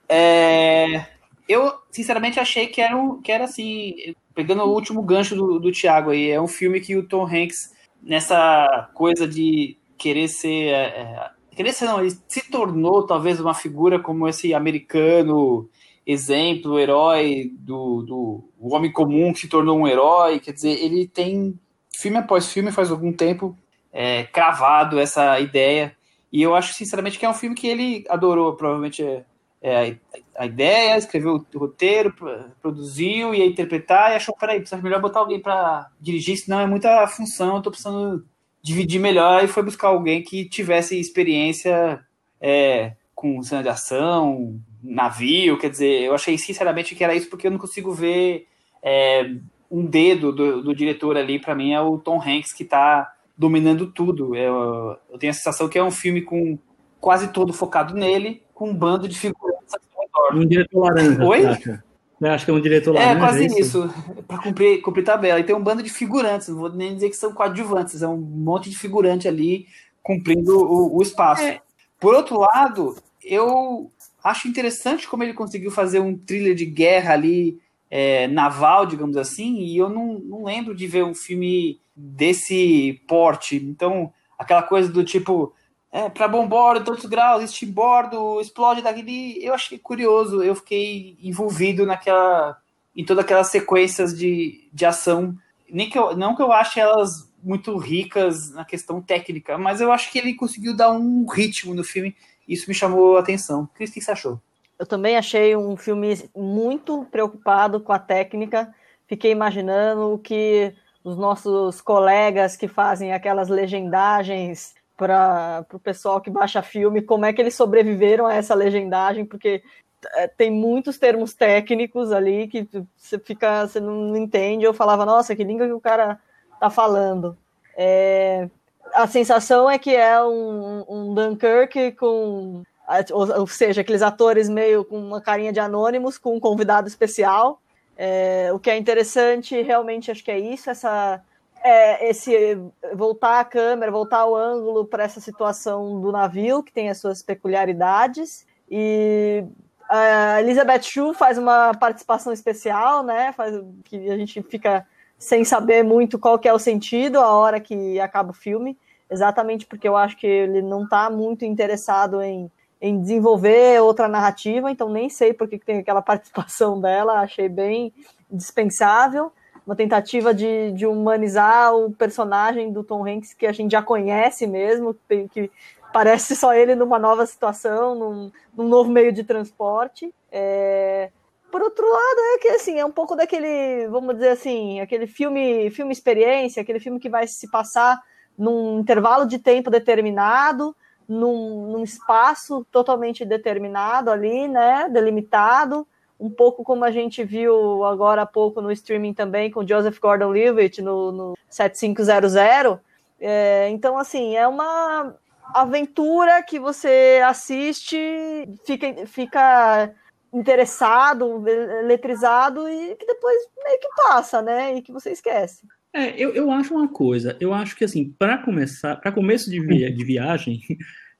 é, eu sinceramente achei que era, um, que era assim, pegando o último gancho do, do Thiago aí, é um filme que o Tom Hanks, nessa coisa de querer ser. É, é querer ser, não, ele se tornou talvez uma figura como esse americano exemplo, herói do, do o homem comum que se tornou um herói. Quer dizer, ele tem filme após filme, faz algum tempo, é, cravado essa ideia. E eu acho, sinceramente, que é um filme que ele adorou. Provavelmente é, a ideia, escreveu o roteiro, produziu, ia interpretar e achou, peraí, precisa melhor botar alguém para dirigir, senão é muita função, eu tô precisando dividir melhor e foi buscar alguém que tivesse experiência é, com cena de ação, navio, quer dizer, eu achei sinceramente que era isso porque eu não consigo ver é, um dedo do, do diretor ali, para mim é o Tom Hanks que está dominando tudo. Eu, eu tenho a sensação que é um filme com quase todo focado nele, com um bando de figurantes Um diretor laranja. Oi? Eu acho que é um diretor é, laranja. É, quase é isso. isso. Para cumprir, cumprir tabela. E tem um bando de figurantes, não vou nem dizer que são coadjuvantes, é um monte de figurante ali cumprindo o, o espaço. É. Por outro lado, eu acho interessante como ele conseguiu fazer um thriller de guerra ali, é, naval, digamos assim, e eu não, não lembro de ver um filme desse porte. Então, aquela coisa do tipo, é, para bombordo, tantos graus, este bordo, explode daqui. Eu achei curioso, eu fiquei envolvido naquela, em todas aquelas sequências de, de ação. Nem que eu, não que eu ache elas muito ricas na questão técnica, mas eu acho que ele conseguiu dar um ritmo no filme. Isso me chamou a atenção. Cris, o que você achou? Eu também achei um filme muito preocupado com a técnica. Fiquei imaginando o que os nossos colegas que fazem aquelas legendagens para o pessoal que baixa filme como é que eles sobreviveram a essa legendagem, porque é, tem muitos termos técnicos ali que você fica, você não entende. Eu falava, nossa, que língua que o cara tá falando. É, a sensação é que é um, um Dunkirk com, ou, ou, seja, aqueles atores meio com uma carinha de anônimos, com um convidado especial. É, o que é interessante, realmente, acho que é isso, essa é, esse voltar a câmera, voltar o ângulo para essa situação do navio, que tem as suas peculiaridades. E a Elizabeth Shue faz uma participação especial, né? Faz, que a gente fica sem saber muito qual que é o sentido a hora que acaba o filme, exatamente porque eu acho que ele não está muito interessado em, em desenvolver outra narrativa, então nem sei por que tem aquela [laughs] participação dela, achei bem dispensável uma tentativa de, de humanizar o personagem do Tom Hanks que a gente já conhece mesmo, que parece só ele numa nova situação, num, num novo meio de transporte. É, por outro lado, é que assim, é um pouco daquele, vamos dizer assim, aquele filme, filme experiência, aquele filme que vai se passar num intervalo de tempo determinado, num, num espaço totalmente determinado ali, né? Delimitado, um pouco como a gente viu agora há pouco no streaming também com Joseph Gordon-Levitt no, no 7500. É, então, assim, é uma aventura que você assiste, fica, fica interessado, letrizado e que depois meio que passa, né? E que você esquece. É, eu, eu acho uma coisa, eu acho que assim, para começar, para começo de, via, de viagem,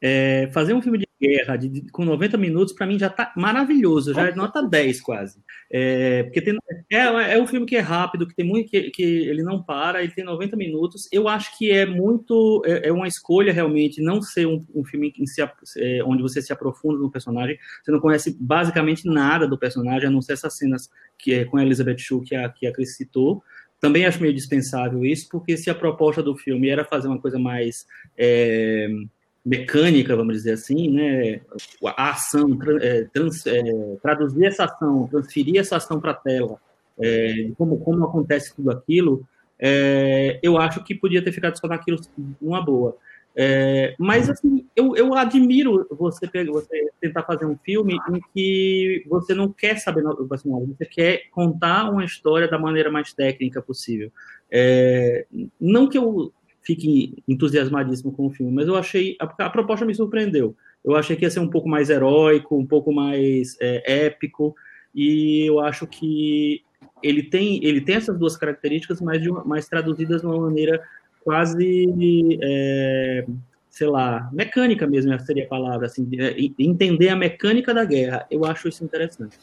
é, fazer um filme de guerra de, de, com 90 minutos, para mim já tá maravilhoso, já é nota 10 quase. É, porque tem, é, é um filme que é rápido, que tem muito, que, que ele não para, ele tem 90 minutos. Eu acho que é muito, é, é uma escolha realmente não ser um, um filme se, é, onde você se aprofunda no personagem, você não conhece basicamente nada do personagem, a não ser essas cenas que é com a Elizabeth Shue que a, que a Cris citou, também acho meio dispensável isso, porque se a proposta do filme era fazer uma coisa mais é, mecânica, vamos dizer assim, né, a ação, é, trans, é, traduzir essa ação, transferir essa ação para a tela, é, como, como acontece tudo aquilo, é, eu acho que podia ter ficado só naquilo uma boa. É, mas assim, eu, eu admiro você, você tentar fazer um filme em que você não quer saber assim, você quer contar uma história da maneira mais técnica possível. É, não que eu fique entusiasmadíssimo com o filme, mas eu achei a, a, proposta me surpreendeu. Eu achei que ia ser um pouco mais heróico, um pouco mais é, épico, e eu acho que ele tem ele tem essas duas características, mas, de uma, mas traduzidas de uma maneira quase, é, sei lá, mecânica mesmo seria a palavra, assim, é, entender a mecânica da guerra. Eu acho isso interessante.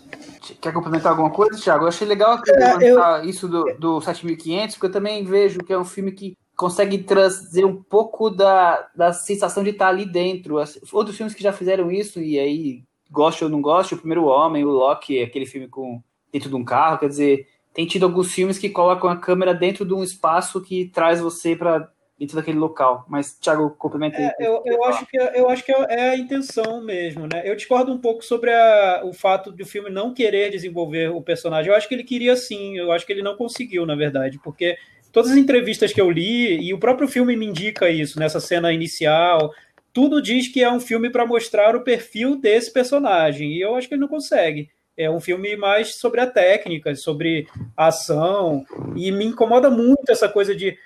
Quer complementar alguma coisa, Thiago? Eu achei legal é, eu... isso do, do 7500, porque eu também vejo que é um filme que consegue trazer um pouco da, da sensação de estar ali dentro. Outros filmes que já fizeram isso, e aí, goste ou não goste, o Primeiro Homem, o Loki, aquele filme com dentro de um carro, quer dizer, tem tido alguns filmes que colocam a câmera dentro de um espaço que traz você para dentro daquele local. Mas, Thiago, complementa aí. É, eu, eu, acho que, eu acho que é a intenção mesmo, né? Eu discordo um pouco sobre a, o fato do filme não querer desenvolver o personagem. Eu acho que ele queria sim, eu acho que ele não conseguiu, na verdade, porque todas as entrevistas que eu li, e o próprio filme me indica isso, nessa cena inicial, tudo diz que é um filme para mostrar o perfil desse personagem, e eu acho que ele não consegue. É um filme mais sobre a técnica, sobre a ação, e me incomoda muito essa coisa de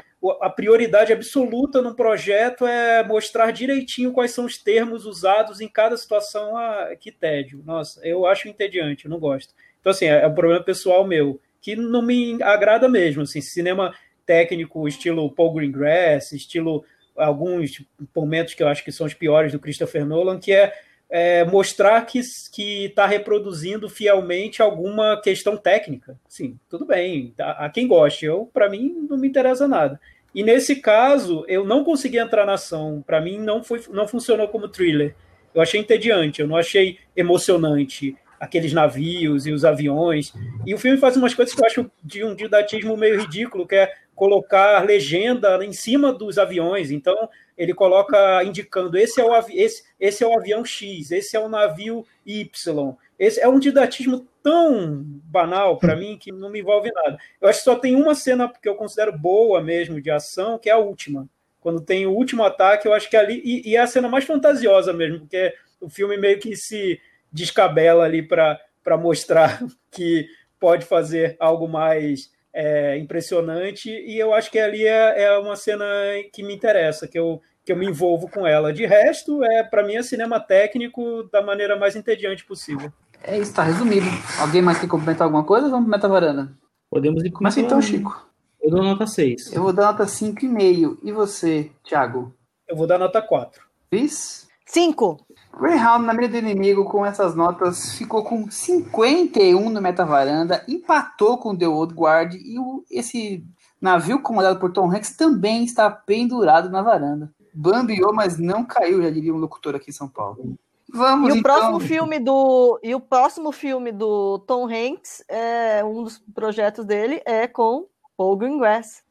a prioridade absoluta num projeto é mostrar direitinho quais são os termos usados em cada situação. Ah, que tédio. Nossa, eu acho entediante, eu não gosto. Então, assim, é, é um problema pessoal meu, que não me agrada mesmo. Assim, cinema técnico, estilo Paul Greengrass, estilo alguns momentos que eu acho que são os piores do Christopher Nolan, que é é, mostrar que está reproduzindo fielmente alguma questão técnica. Sim, tudo bem, a, a quem goste. Eu, para mim, não me interessa nada. E nesse caso, eu não consegui entrar na ação. Para mim, não, foi, não funcionou como thriller. Eu achei entediante, eu não achei emocionante aqueles navios e os aviões. E o filme faz umas coisas que eu acho de um didatismo meio ridículo, que é colocar legenda em cima dos aviões. Então, ele coloca indicando esse é o, esse, esse é o avião X, esse é o navio Y. Esse é um didatismo tão banal para mim que não me envolve nada. Eu acho que só tem uma cena que eu considero boa mesmo de ação, que é a última. Quando tem o último ataque, eu acho que ali. E, e é a cena mais fantasiosa mesmo, porque o filme meio que se descabela ali para mostrar [laughs] que pode fazer algo mais é, impressionante, e eu acho que ali é, é uma cena que me interessa, que eu, que eu me envolvo com ela. De resto, é para mim é cinema técnico da maneira mais entediante possível. É isso, tá resumido. Alguém mais quer complementar alguma coisa? Vamos para varanda. Podemos ir Começa então, Chico. Eu dou nota 6. Eu vou dar nota 5,5. E você, Thiago? Eu vou dar nota 4. Cris? 5. Greyhound, na mira do inimigo, com essas notas, ficou com 51 no meta-varanda, empatou com The Old Guard e o, esse navio comandado por Tom Hanks também está pendurado na varanda. Bambiou, mas não caiu, já diria um locutor aqui em São Paulo. Vamos, e o então. próximo filme do e o próximo filme do Tom Hanks é um dos projetos dele é com Paul Greengrass.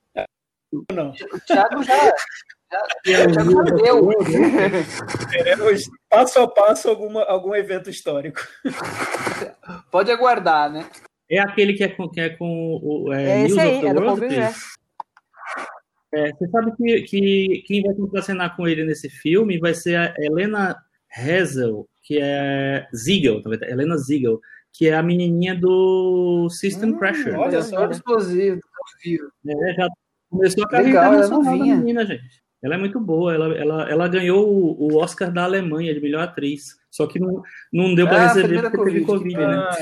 Não. O Thiago já Já, já perdeu. [laughs] Teremos passo a passo alguma, algum evento histórico. Pode aguardar, né? É aquele que é com, que é com o é, É esse News aí, of the é do Paul. É, você sabe que, que quem vai contracenar com ele nesse filme vai ser a Helena Hazel, que é Ziegel, na verdade, Helena Ziegel, que é a menininha do System Hum, Crasher. Olha só, explosivo. É, já começou a carreira Legal, ela é novinha. menina, gente. Ela é muito boa, ela, ela, ela ganhou o, o Oscar da Alemanha de melhor atriz, só que não, não deu para Ah, receber porque teve Covid, Covid, que né? Ah,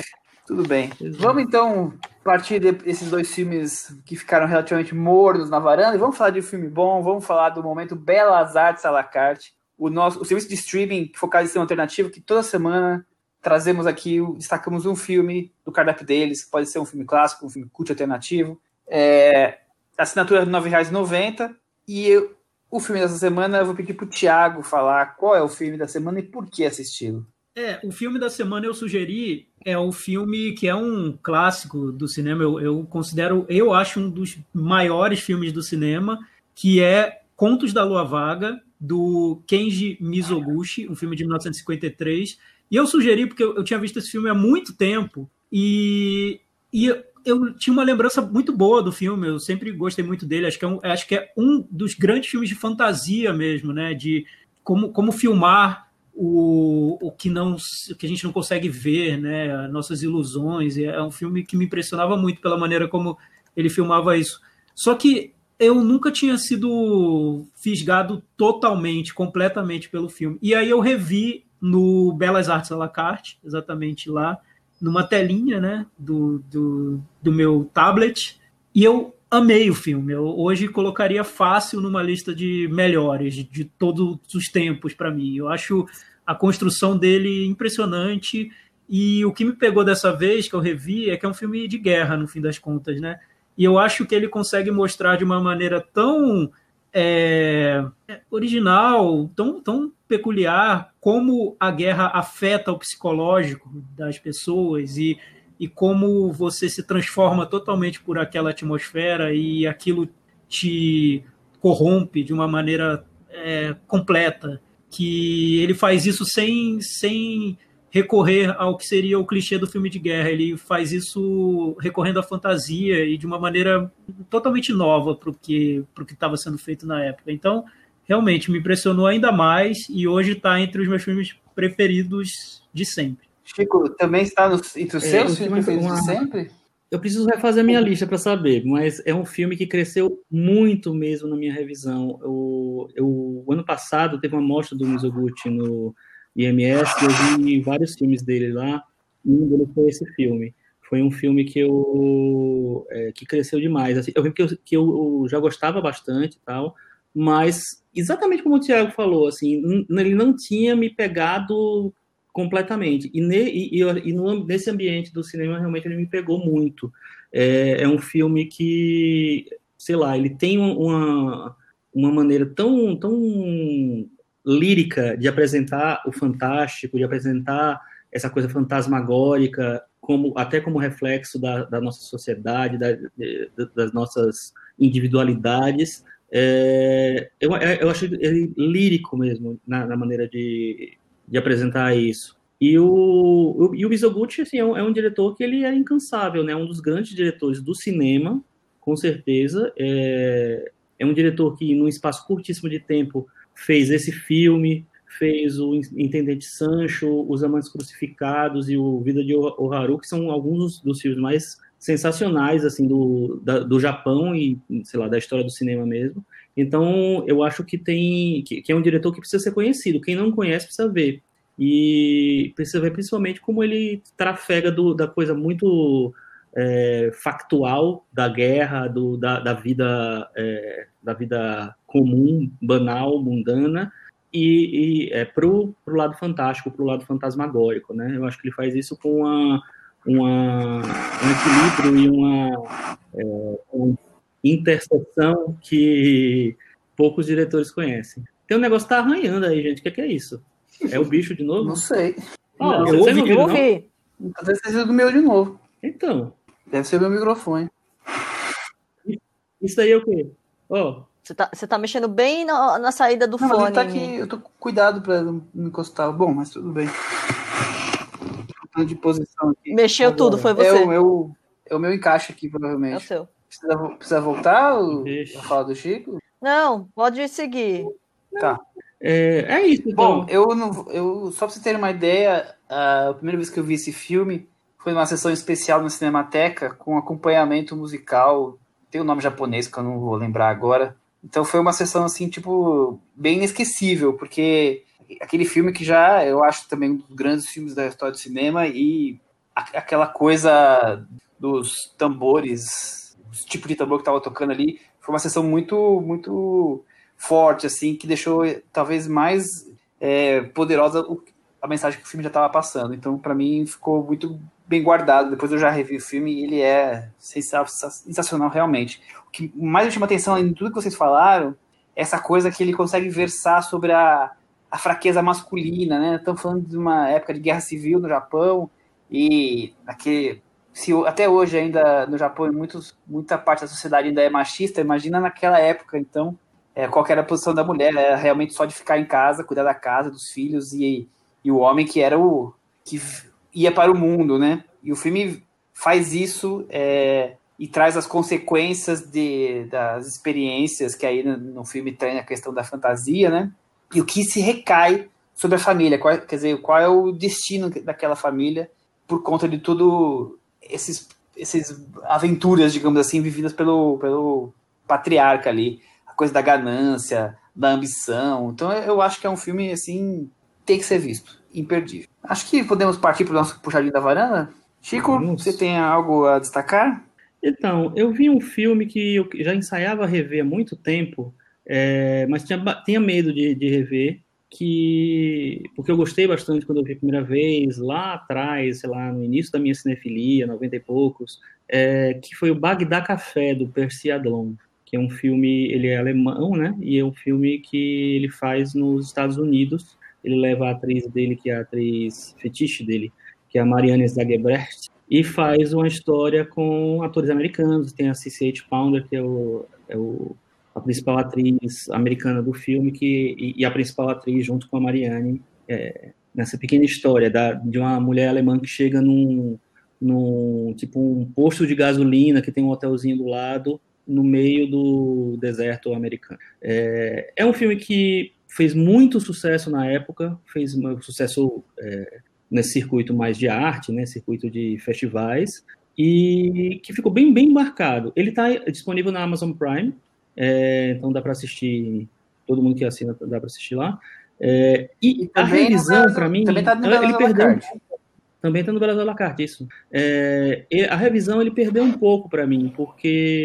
Tudo bem. Exato. Vamos então partir desses dois filmes que ficaram relativamente mornos na varanda e vamos falar de um filme bom, vamos falar do momento Belas Artes à la carte, o nosso o serviço de streaming focado em cinema alternativo que toda semana trazemos aqui, destacamos um filme do cardápio deles, pode ser um filme clássico, um filme cult alternativo. É, assinatura R$ 9,90 e eu- o filme dessa semana eu vou pedir pro Thiago falar qual é o filme da semana e por que assisti-lo. É, o filme da semana eu sugeri é um filme que é um clássico do cinema. Eu, eu considero, eu acho um dos maiores filmes do cinema, que é Contos da Lua Vaga do Kenji Mizoguchi, um filme de 1953. E eu sugeri porque eu, eu tinha visto esse filme há muito tempo e, e eu tinha uma lembrança muito boa do filme. Eu sempre gostei muito dele. Acho que é um, acho que é um dos grandes filmes de fantasia mesmo, né? De como, como filmar o, o que não o que a gente não consegue ver, né? Nossas ilusões. É um filme que me impressionava muito pela maneira como ele filmava isso. Só que eu nunca tinha sido fisgado totalmente, completamente pelo filme. E aí eu revi no Belas Artes à la carte, exatamente lá, numa telinha, né, do, do, do meu tablet, e eu amei o filme. Eu hoje colocaria fácil numa lista de melhores de, todos os tempos para mim. Eu acho a construção dele impressionante e o que me pegou dessa vez que eu revi é que é um filme de guerra no fim das contas, né? E eu acho que ele consegue mostrar de uma maneira tão é, original, tão, tão peculiar, como a guerra afeta o psicológico das pessoas e, e como você se transforma totalmente por aquela atmosfera e aquilo te corrompe de uma maneira é, completa. Que ele faz isso sem, sem recorrer ao que seria o clichê do filme de guerra. Ele faz isso recorrendo à fantasia e de uma maneira totalmente nova para o que estava sendo feito na época. Então, realmente me impressionou ainda mais e hoje está entre os meus filmes preferidos de sempre. Chico, também está no, entre os É, seus filmes filme preferidos foi de uma- sempre? Eu preciso refazer a minha lista para saber, mas é um filme que cresceu muito mesmo na minha revisão. O ano passado teve uma mostra do Mizoguchi no IMS eu vi vários filmes dele lá, e um deles foi esse filme. Foi um filme que eu é, que cresceu demais. Assim, eu vi que, eu, que eu já gostava bastante tal, mas exatamente como o Thiago falou, assim, ele não tinha me pegado completamente. E, ne, e, e, e no, nesse ambiente do cinema, realmente, ele me pegou muito. É, é um filme que, sei lá, ele tem uma, uma maneira tão, tão lírica de apresentar o fantástico, de apresentar essa coisa fantasmagórica, como, até como reflexo da, da nossa sociedade, da, de, das nossas individualidades. É, eu, eu acho ele lírico mesmo na, na maneira de, de apresentar isso. E o, e o Mizoguchi assim, é, um, é um diretor que ele é incansável, né? um dos grandes diretores do cinema, com certeza. É, é um diretor que, num espaço curtíssimo de tempo, fez esse filme, fez o Intendente Sancho, Os Amantes Crucificados e o Vida de Oharu, que são alguns dos, filmes mais sensacionais assim do, da, do Japão e sei lá da história do cinema mesmo. Então eu acho que tem que, que, é um diretor que precisa ser conhecido. Quem não conhece precisa ver. E precisa ver principalmente como ele trafega do, da coisa muito é, factual da guerra do, da, da vida é, da vida comum banal mundana e, e é, pro, pro lado fantástico pro lado fantasmagórico né eu acho que ele faz isso com uma uma, um equilíbrio e uma, é, uma, interseção que poucos diretores conhecem. Tem um negócio que tá arranhando aí, gente. O que, que, é isso? É o bicho de novo? Não sei. Oh, não, eu ouvi, eu ouvi. Deve ter sido do meu de novo. Então. Deve ser meu microfone. Isso daí é o quê? Ó. Oh. Você tá, você tá mexendo bem na, na saída do Não, mas fone. ele tá aqui, eu tô com cuidado pra não encostar. Bom, mas tudo bem. De posição aqui. Mexeu Agora. tudo, foi você. É o meu, é o meu encaixe aqui, É o provavelmente. seu. Precisa, precisa voltar a fala do Chico? Não, pode seguir. Tá. É, é isso, então. Bom, eu não, eu só pra vocês terem uma ideia, a primeira vez que eu vi esse filme foi numa sessão especial na Cinemateca com acompanhamento musical. Tem o nome japonês que eu não vou lembrar agora. Então foi uma sessão assim, tipo, bem inesquecível, porque aquele filme que já eu acho também um dos grandes filmes da história do cinema e aquela coisa dos tambores, os tipos de tambor que tava tocando ali, foi uma sessão muito muito forte assim, que deixou eh, talvez mais é, poderosa a mensagem que o filme já estava passando. Então, para mim, ficou muito bem guardado. Depois eu já revi o filme e ele é sensa- sensacional realmente. O que mais me chama atenção, de tudo que vocês falaram, é essa coisa que ele consegue versar sobre a, a fraqueza masculina, né? Estamos falando de uma época de guerra civil no Japão e aquele, se até hoje ainda no Japão muitos, muita parte da sociedade ainda é machista, imagina naquela época, então é, qual era a posição da mulher, era realmente só de ficar em casa, cuidar da casa, dos filhos, e, e o homem que era o que ia para o mundo, né? E o filme faz isso é, e traz as consequências de, das experiências que aí no, no filme tem a questão da fantasia, né? E o que se recai sobre a família, qual, quer dizer, qual é o destino daquela família por conta de tudo esses, esses aventuras, digamos assim, vividas pelo, pelo patriarca ali a coisa da ganância, da ambição. Então eu acho que é um filme assim tem que ser visto, imperdível. Acho que podemos partir para o nosso puxadinho da varanda. Chico, Vamos. você tem algo a destacar? Então, eu vi um filme que eu já ensaiava rever há muito tempo, é, mas tinha, tinha medo de, de rever, que porque eu gostei bastante quando eu vi a primeira vez, lá atrás, sei lá, no início da minha cinefilia, 90 e poucos, é, que foi o Bagdá Café, do Percy Adlon, que é um filme, ele é alemão, né, e é um filme que ele faz nos Estados Unidos, ele leva a atriz dele, que é a atriz fetiche dele, que é a Marianne Zagebrecht, e faz uma história com atores americanos. Tem a C.C.H. Pounder, que é, o, é o, a principal atriz americana do filme, que, e, e a principal atriz junto com a Marianne, é, nessa pequena história da, de uma mulher alemã que chega num, num tipo um posto de gasolina que tem um hotelzinho do lado, no meio do deserto americano. É, é um filme que fez muito sucesso na época, fez um sucesso é, nesse circuito mais de arte, né, circuito de festivais, e que ficou bem, bem marcado. Ele está disponível na Amazon Prime, é, então dá para assistir, todo mundo que assina dá para assistir lá. É, e, E a também revisão, para mim, também tá no ele perdeu também está no Brasil à la carte, isso. É, a revisão ele perdeu um pouco para mim, porque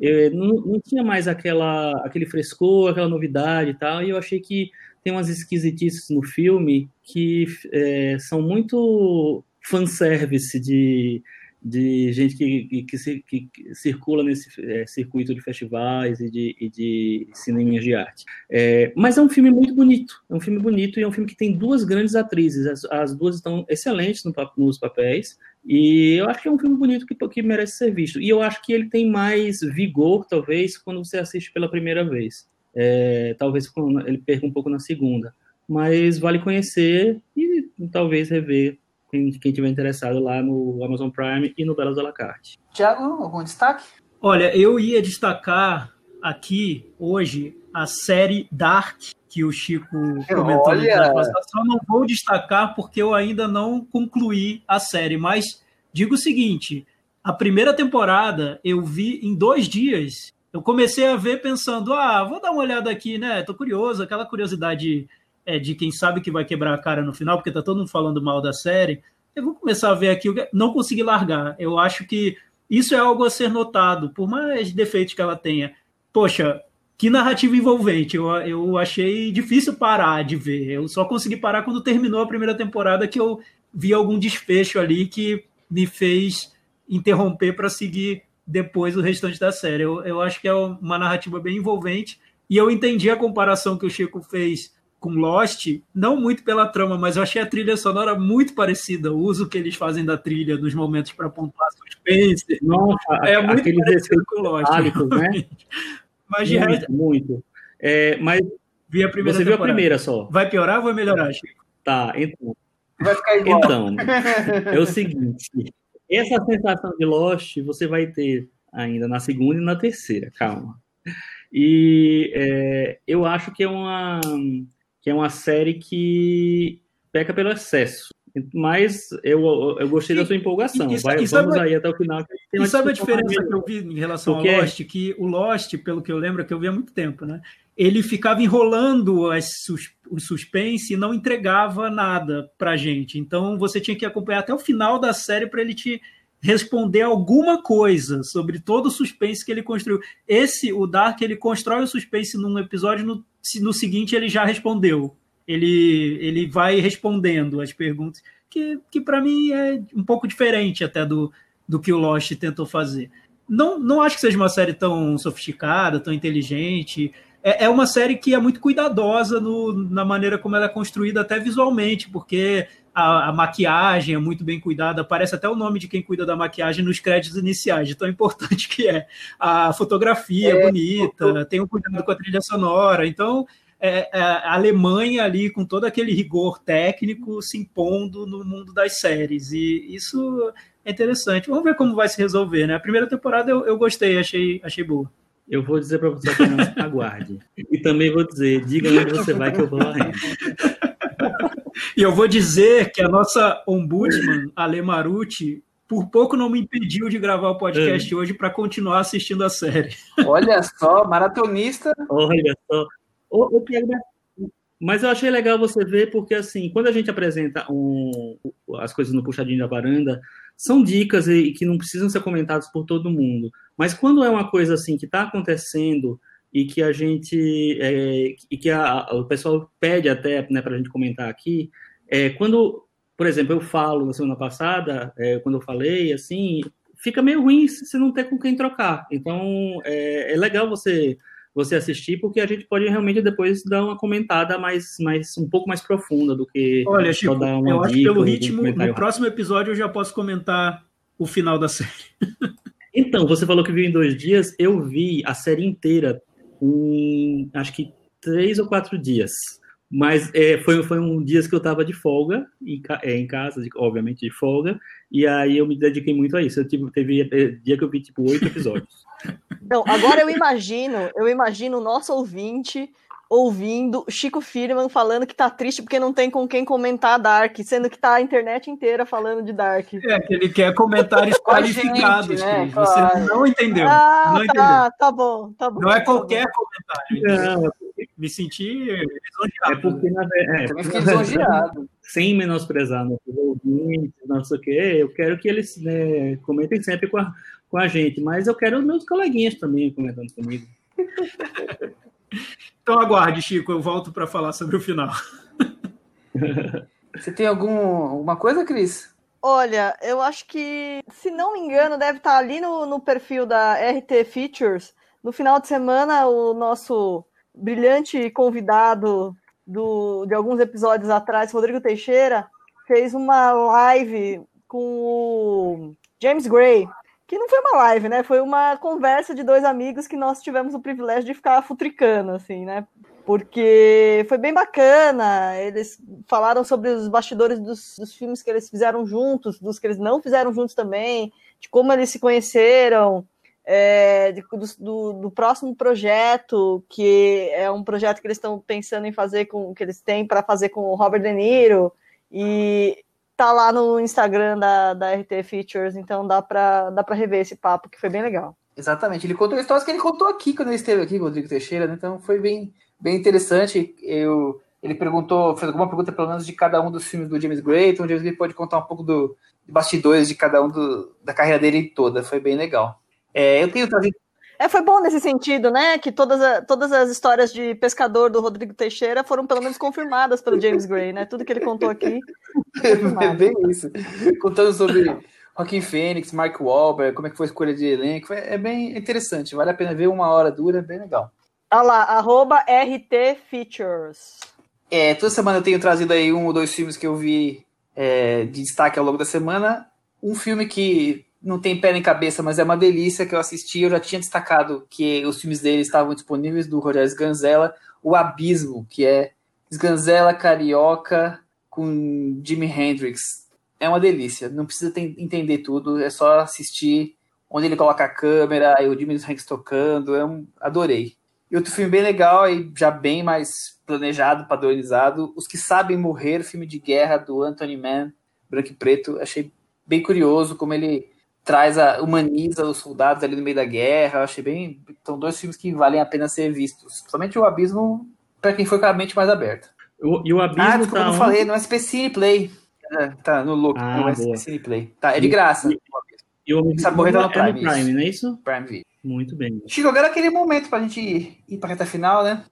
é, não, não tinha mais aquela, aquele frescor, aquela novidade e tal, e eu achei que tem umas esquisitices no filme que é, são muito fanservice de, de gente que, que, que, ci- que- circula nesse é, circuito de festivais e de, e de cinemas de arte. É, mas é um filme muito bonito, é um filme bonito e é um filme que tem duas grandes atrizes, as, as duas estão excelentes no nos papéis, e eu acho que é um filme bonito que, que merece ser visto. E eu acho que ele tem mais vigor, talvez, quando você assiste pela primeira vez. É, talvez ele perca um pouco na segunda. Mas vale conhecer e talvez rever quem, quem tiver interessado lá no Amazon Prime e no Belas à la carte. Tiago, algum destaque? Olha, eu ia destacar aqui hoje a série Dark que o Chico comentou no Olha! Só não vou destacar porque eu ainda não concluí a série, mas digo o seguinte: a primeira temporada eu vi em dois dias. Eu comecei a ver pensando, ah, vou dar uma olhada aqui, né? Tô curioso, aquela curiosidade é, de quem sabe que vai quebrar a cara no final, porque tá todo mundo falando mal da série. Eu vou começar a ver aqui, não consegui largar. Eu acho que isso é algo a ser notado, por mais defeitos que ela tenha. Poxa, que narrativa envolvente. Eu, eu achei difícil parar de ver. Eu só consegui parar quando terminou a primeira temporada, que eu vi algum desfecho ali que me fez interromper para seguir depois o restante da série. Eu, eu acho que é uma narrativa bem envolvente. E eu entendi a comparação que o Chico fez com Lost, não muito pela trama, mas eu achei a trilha sonora muito parecida. O uso que eles fazem da trilha nos momentos para pontuar suspense. Nossa, É muito aqueles parecido com Lost. né? [laughs] Mas de muito, resto, muito. É, mas vi a primeira você viu a temporada. primeira só. Vai piorar ou vai melhorar, Chico? Tá, então. Vai ficar igual. Então, é o seguinte: [laughs] essa sensação de Lost você vai ter ainda na segunda e na terceira, calma. E é, eu acho que é uma que é uma série que peca pelo excesso. Mas eu, eu gostei E- da sua empolgação. e- e Vai, vamos aí até o final. E sabe a diferença que eu vi em relação Porque- ao Lost? Que o Lost, pelo que eu lembro, é que eu vi há muito tempo, né? Ele ficava enrolando as o suspense e não entregava nada pra gente. Então você tinha que acompanhar até o final da série para ele te responder alguma coisa sobre todo o suspense que ele construiu. Esse, o Dark, ele constrói o suspense num episódio, no, no seguinte ele já respondeu. Ele, ele vai respondendo as perguntas, que, que para mim é um pouco diferente até do, do que o Lost tentou fazer. Não, não acho que seja uma série tão sofisticada, tão inteligente. É, é uma série que é muito cuidadosa no, na maneira como ela é construída, até visualmente, porque a, a maquiagem é muito bem cuidada. Aparece até o nome de quem cuida da maquiagem nos créditos iniciais, de tão importante [laughs] que é. A fotografia é, É, bonita, tem um cuidado com a trilha sonora. Então, é, é, a Alemanha ali, com todo aquele rigor técnico, se impondo no mundo das séries. E isso é interessante. Vamos ver como vai se resolver, né? A primeira temporada eu, eu gostei, achei, achei boa. Eu vou dizer para você apenas aguarde. E também vou dizer, diga onde você vai que eu vou lá. [laughs] E eu vou dizer que a nossa ombudsman, Ale Maruti, por pouco não me impediu de gravar o podcast É. hoje para continuar assistindo a série. Olha só, maratonista. Olha só. Ô, ô, Thiago, Mas eu achei legal você ver, porque assim, quando a gente apresenta um, as coisas no Puxadinho da Varanda, são dicas e que não precisam ser comentadas por todo mundo. Mas quando é uma coisa assim que está acontecendo e que a gente é, e que a, o pessoal pede até né, para a gente comentar aqui, é, quando, por exemplo, eu falo na semana passada, é, quando eu falei, assim, fica meio ruim se você não ter com quem trocar. Então é, é legal você você assistir, porque a gente pode realmente depois dar uma comentada mais, mais um pouco mais profunda do que Olha, Chico, eu acho que pelo ritmo, no próximo episódio eu já posso comentar o final da série. Então, você falou que viu em dois dias, eu vi a série inteira em acho que três ou quatro dias. Mas é, foi, foi um dias que eu estava de folga, em, é, em casa, de- obviamente de folga, e aí eu me dediquei muito a isso. Eu tive, teve é, dia que eu vi tipo oito episódios. Então, agora eu imagino, eu imagino o nosso ouvinte ouvindo Chico Firman falando que tá triste porque não tem com quem comentar Dark, sendo que tá a internet inteira falando de Dark. É, que ele quer comentários [laughs] Com a gente, qualificados, né? Cris. Você Claro. não entendeu. Ah, não entendeu. tá, tá bom, tá bom. Não é tá qualquer comentário. Não, Me senti é lisonjeado. porque, na ve- é, Também fiquei lisonjeado. [laughs] sem menosprezar nossos ouvintes, não sei o quê, eu quero que eles né, comentem sempre com a, com a gente, mas eu quero os meus coleguinhas também comentando comigo. [laughs] Então aguarde, Chico, eu volto para falar sobre o final. Você tem algum, alguma coisa, Cris? Olha, eu acho que, se não me engano, deve estar ali no, no perfil da RT Features. No final de semana, o nosso brilhante convidado do, de alguns episódios atrás, Rodrigo Teixeira, fez uma live com o James Gray. Que não foi uma live, né? Foi uma conversa de dois amigos que nós tivemos o privilégio de ficar futricando, assim, né? porque foi bem bacana. Eles falaram sobre os bastidores dos, dos, filmes que eles fizeram juntos, dos que eles não fizeram juntos também, de como eles se conheceram, é, de, do, do, próximo projeto, que é um projeto que eles estão pensando em fazer com que eles têm para fazer com o Robert De Niro. E tá lá no Instagram da, da RT Features, então dá para dá para rever esse papo, que foi bem legal. Exatamente, ele contou histórias que ele contou aqui quando ele esteve aqui, Rodrigo Teixeira, né? então foi bem, bem interessante. Eu, ele perguntou, fez alguma pergunta pelo menos de cada um dos filmes do James Gray, então o James Gray pode contar um pouco do, de bastidores de cada um do, da carreira dele toda, foi bem legal. É, eu tenho trazido. É, foi bom nesse sentido, né? Que todas, a, todas as histórias de pescador do Rodrigo Teixeira foram pelo menos confirmadas pelo James Gray, né? Tudo que ele contou aqui. é bem isso. Contando sobre Joaquim Fênix, Mark Wahlberg, como é que foi a escolha de elenco. É bem interessante, vale a pena ver uma hora dura, é bem legal. Olha lá, arroba RT Features. É, toda semana eu tenho trazido aí um ou dois filmes que eu vi é, de destaque ao longo da semana. Um filme que não tem pé nem cabeça, mas é uma delícia que eu assisti. Eu já tinha destacado que os filmes dele estavam disponíveis do Rogério Sganzella. O Abismo, que é Sganzella Carioca com Jimi Hendrix. É uma delícia. Não precisa ter, entender tudo, é só assistir onde ele coloca a câmera e o Jimi Hendrix tocando. É adorei. E outro filme bem legal e já bem mais planejado, padronizado, Os que Sabem Morrer, filme de guerra do Anthony Mann, branco e preto. Achei bem curioso como ele traz a humaniza os soldados ali no meio da guerra. Eu achei bem. São dois filmes que valem a pena ser vistos. Somente o Abismo, para quem foi com a mente mais aberta. O, e o Abismo ah, desculpa, tá não onde? falei, não é SPCine Play. É, tá no look, Ah, não é boa. SPCine Play. Tá, é de graça. E- E o Abismo tá no é no Prime, Prime, não é isso? Prime Video. Muito bem. Chico, agora é aquele momento pra gente ir, ir pra reta final, né?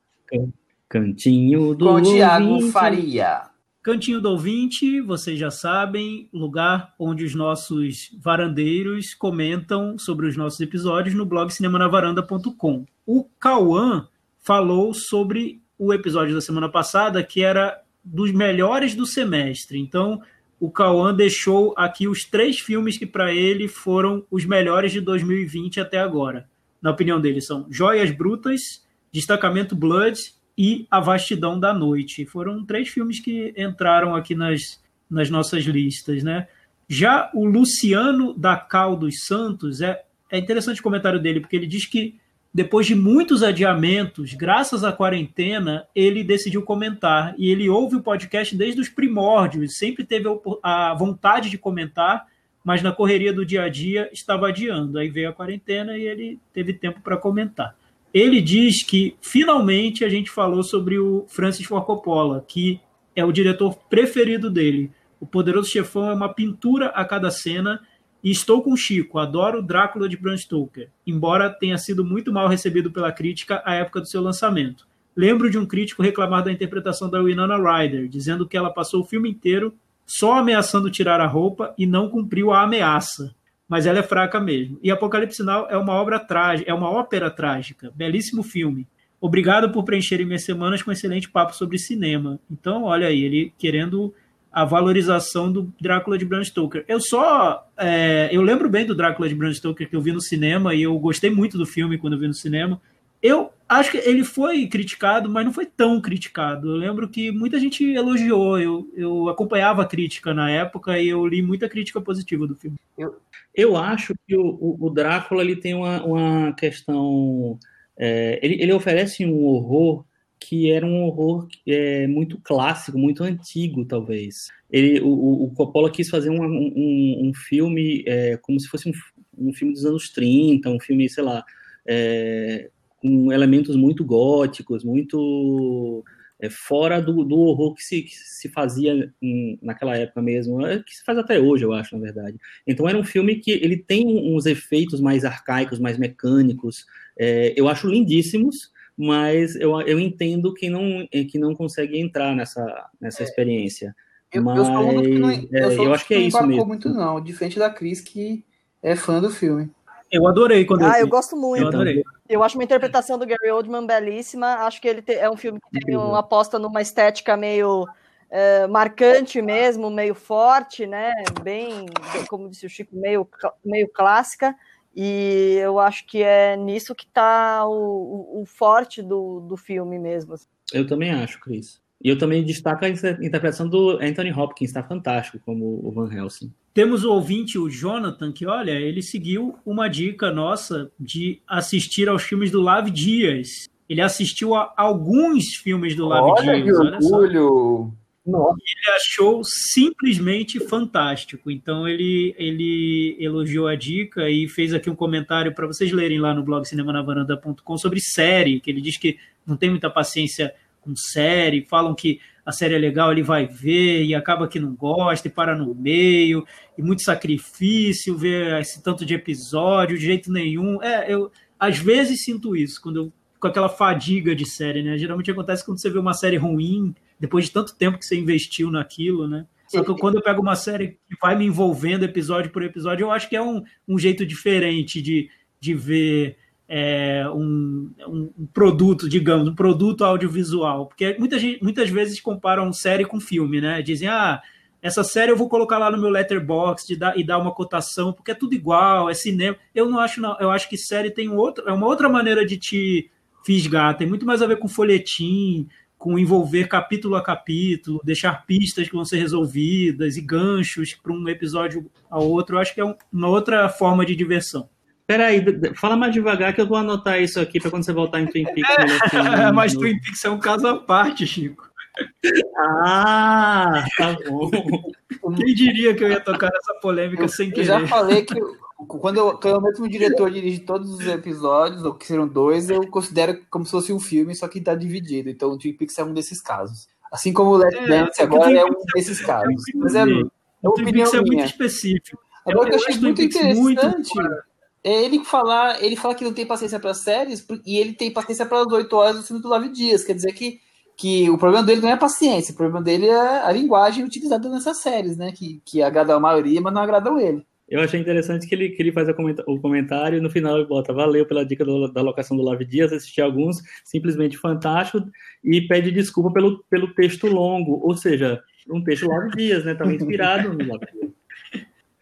Cantinho do Com o Thiago. Faria. Cantinho do ouvinte, vocês já sabem, lugar onde os nossos varandeiros comentam sobre os nossos episódios no blog cinemanavaranda.com. O Cauã falou sobre o episódio da semana passada, que era dos melhores do semestre. Então, o Cauã deixou aqui os três filmes que para ele foram os melhores de 2020 até agora. Na opinião dele, são Joias Brutas, Destacamento Blood e A Vastidão da Noite. Foram três filmes que entraram aqui nas, nas nossas listas, né? Já o Luciano da Cal dos Santos, é, é interessante o comentário dele, porque ele diz que depois de muitos adiamentos, graças à quarentena, ele decidiu comentar. E ele ouve o podcast desde os primórdios, sempre teve a vontade de comentar, mas na correria do dia a dia estava adiando. Aí veio a quarentena e ele teve tempo para comentar. Ele diz que finalmente a gente falou sobre o Francis Ford Coppola, que é o diretor preferido dele. O Poderoso Chefão é uma pintura a cada cena. E estou com Chico, adoro o Drácula de Bram Stoker, embora tenha sido muito mal recebido pela crítica à época do seu lançamento. Lembro de um crítico reclamar da interpretação da Winona Ryder, dizendo que ela passou o filme inteiro só ameaçando tirar a roupa e não cumpriu a ameaça. Mas ela é fraca mesmo. E Apocalipse Now é uma obra trágica, é uma ópera trágica, belíssimo filme. Obrigado por preencherem minhas semanas com um excelente papo sobre cinema. Então, olha aí, ele querendo a valorização do Drácula de Bram Stoker. Eu só. é, eu lembro bem do Drácula de Bram Stoker que eu vi no cinema e eu gostei muito do filme quando eu vi no cinema. Eu acho que ele foi criticado, mas não foi tão criticado. Eu lembro que muita gente elogiou. Eu, eu acompanhava a crítica na época e eu li muita crítica positiva do filme. Eu acho que o, o, Drácula ele tem uma, uma questão. é, ele, ele oferece um horror que era um horror é, muito clássico, muito antigo, talvez. Ele, o, o- o Coppola quis fazer um, um, um filme é, como se fosse um, um filme dos anos 30, um filme, sei lá, é, com elementos muito góticos, muito é, fora do, do horror que se, que se fazia em- naquela época mesmo, é, que se faz até hoje, eu acho, na verdade. Então era um filme que ele tem uns efeitos mais arcaicos, mais mecânicos, é, eu acho lindíssimos, mas eu, eu entendo que não, é, que não consegue entrar nessa, nessa experiência. Eu, eu sou um que não, Mas, eu é, eu acho que é não isso mesmo. muito, não. Diferente da Cris, que é fã do filme. Eu adorei quando Ah, eu eu gosto Eu muito. adorei. Eu acho uma interpretação do Gary Oldman belíssima. Acho que ele te- é um filme que tem uma aposta numa estética meio eh, marcante mesmo, meio forte, né? Bem, como disse o Chico, meio, meio clássica. E eu acho que é nisso que está o, o- o forte do, do filme mesmo. assim. Eu também acho, Cris. E eu também destaco a inter- interpretação do Anthony Hopkins, está fantástico como o Van Helsing. Temos o ouvinte, o Jonathan, que olha, ele seguiu uma dica nossa de assistir aos filmes do Lav Dias. Ele assistiu a alguns filmes do Lav Olha que Dias, olha só. orgulho! Ele achou simplesmente fantástico. Então ele, ele elogiou a dica e fez aqui um comentário para vocês lerem lá no blog cinemanavaranda.com sobre série, que ele diz que não tem muita paciência com série, falam que a série é legal, ele vai ver e acaba que não gosta e para no meio, e muito sacrifício ver esse tanto de episódio, de jeito nenhum. É, eu às vezes sinto isso, quando eu com aquela fadiga de série, né? Geralmente acontece quando você vê uma série ruim, depois de tanto tempo que você investiu naquilo, né? Só que quando eu pego uma série que vai me envolvendo episódio por episódio, eu acho que é um, um jeito diferente de, de ver é, um, um, produto, digamos, um produto audiovisual. Porque muita gente, muitas vezes comparam série com filme, né? Dizem, ah, essa série eu vou colocar lá no meu letterbox dar, e dar uma cotação, porque é tudo igual, é cinema. Eu não acho, não. Eu acho que série tem outro, é uma outra maneira de te fisgar, tem muito mais a ver com folhetim, com envolver capítulo a capítulo, deixar pistas que vão ser resolvidas e ganchos para um episódio ao outro. Eu acho que é uma outra forma de diversão. Peraí, fala mais devagar que eu vou anotar isso aqui para quando você voltar em Twin Peaks. É, [laughs] mas Twin Peaks é um caso à parte, Chico. Ah, tá bom. [laughs] Quem diria que eu ia tocar nessa polêmica eu, sem querer? Eu já falei que quando eu, quando o mesmo diretor dirige todos os episódios, ou que serão dois, eu considero como se fosse um filme, só que está dividido. Então o Twin Peaks é um desses casos. Assim como o Let's é, Dance agora é um desses casos. É Mas é, é uma opinião é muito específico. Agora que eu achei muito interessante muito... é ele falar, ele fala que não tem paciência para séries e ele tem paciência para as oito horas do filme do Lave Dias. Quer dizer que que o problema dele não é a paciência, o problema dele é a linguagem utilizada nessas séries, né? Que, que agrada a maioria, mas não agradam ele. Eu achei interessante que ele, que ele faz o comentário e no final ele bota valeu pela dica do, da locação do Lave Dias, assisti alguns, simplesmente fantástico, e pede desculpa pelo, pelo texto longo, ou seja, um texto Lave Dias, né? Estava inspirado no Lave Dias.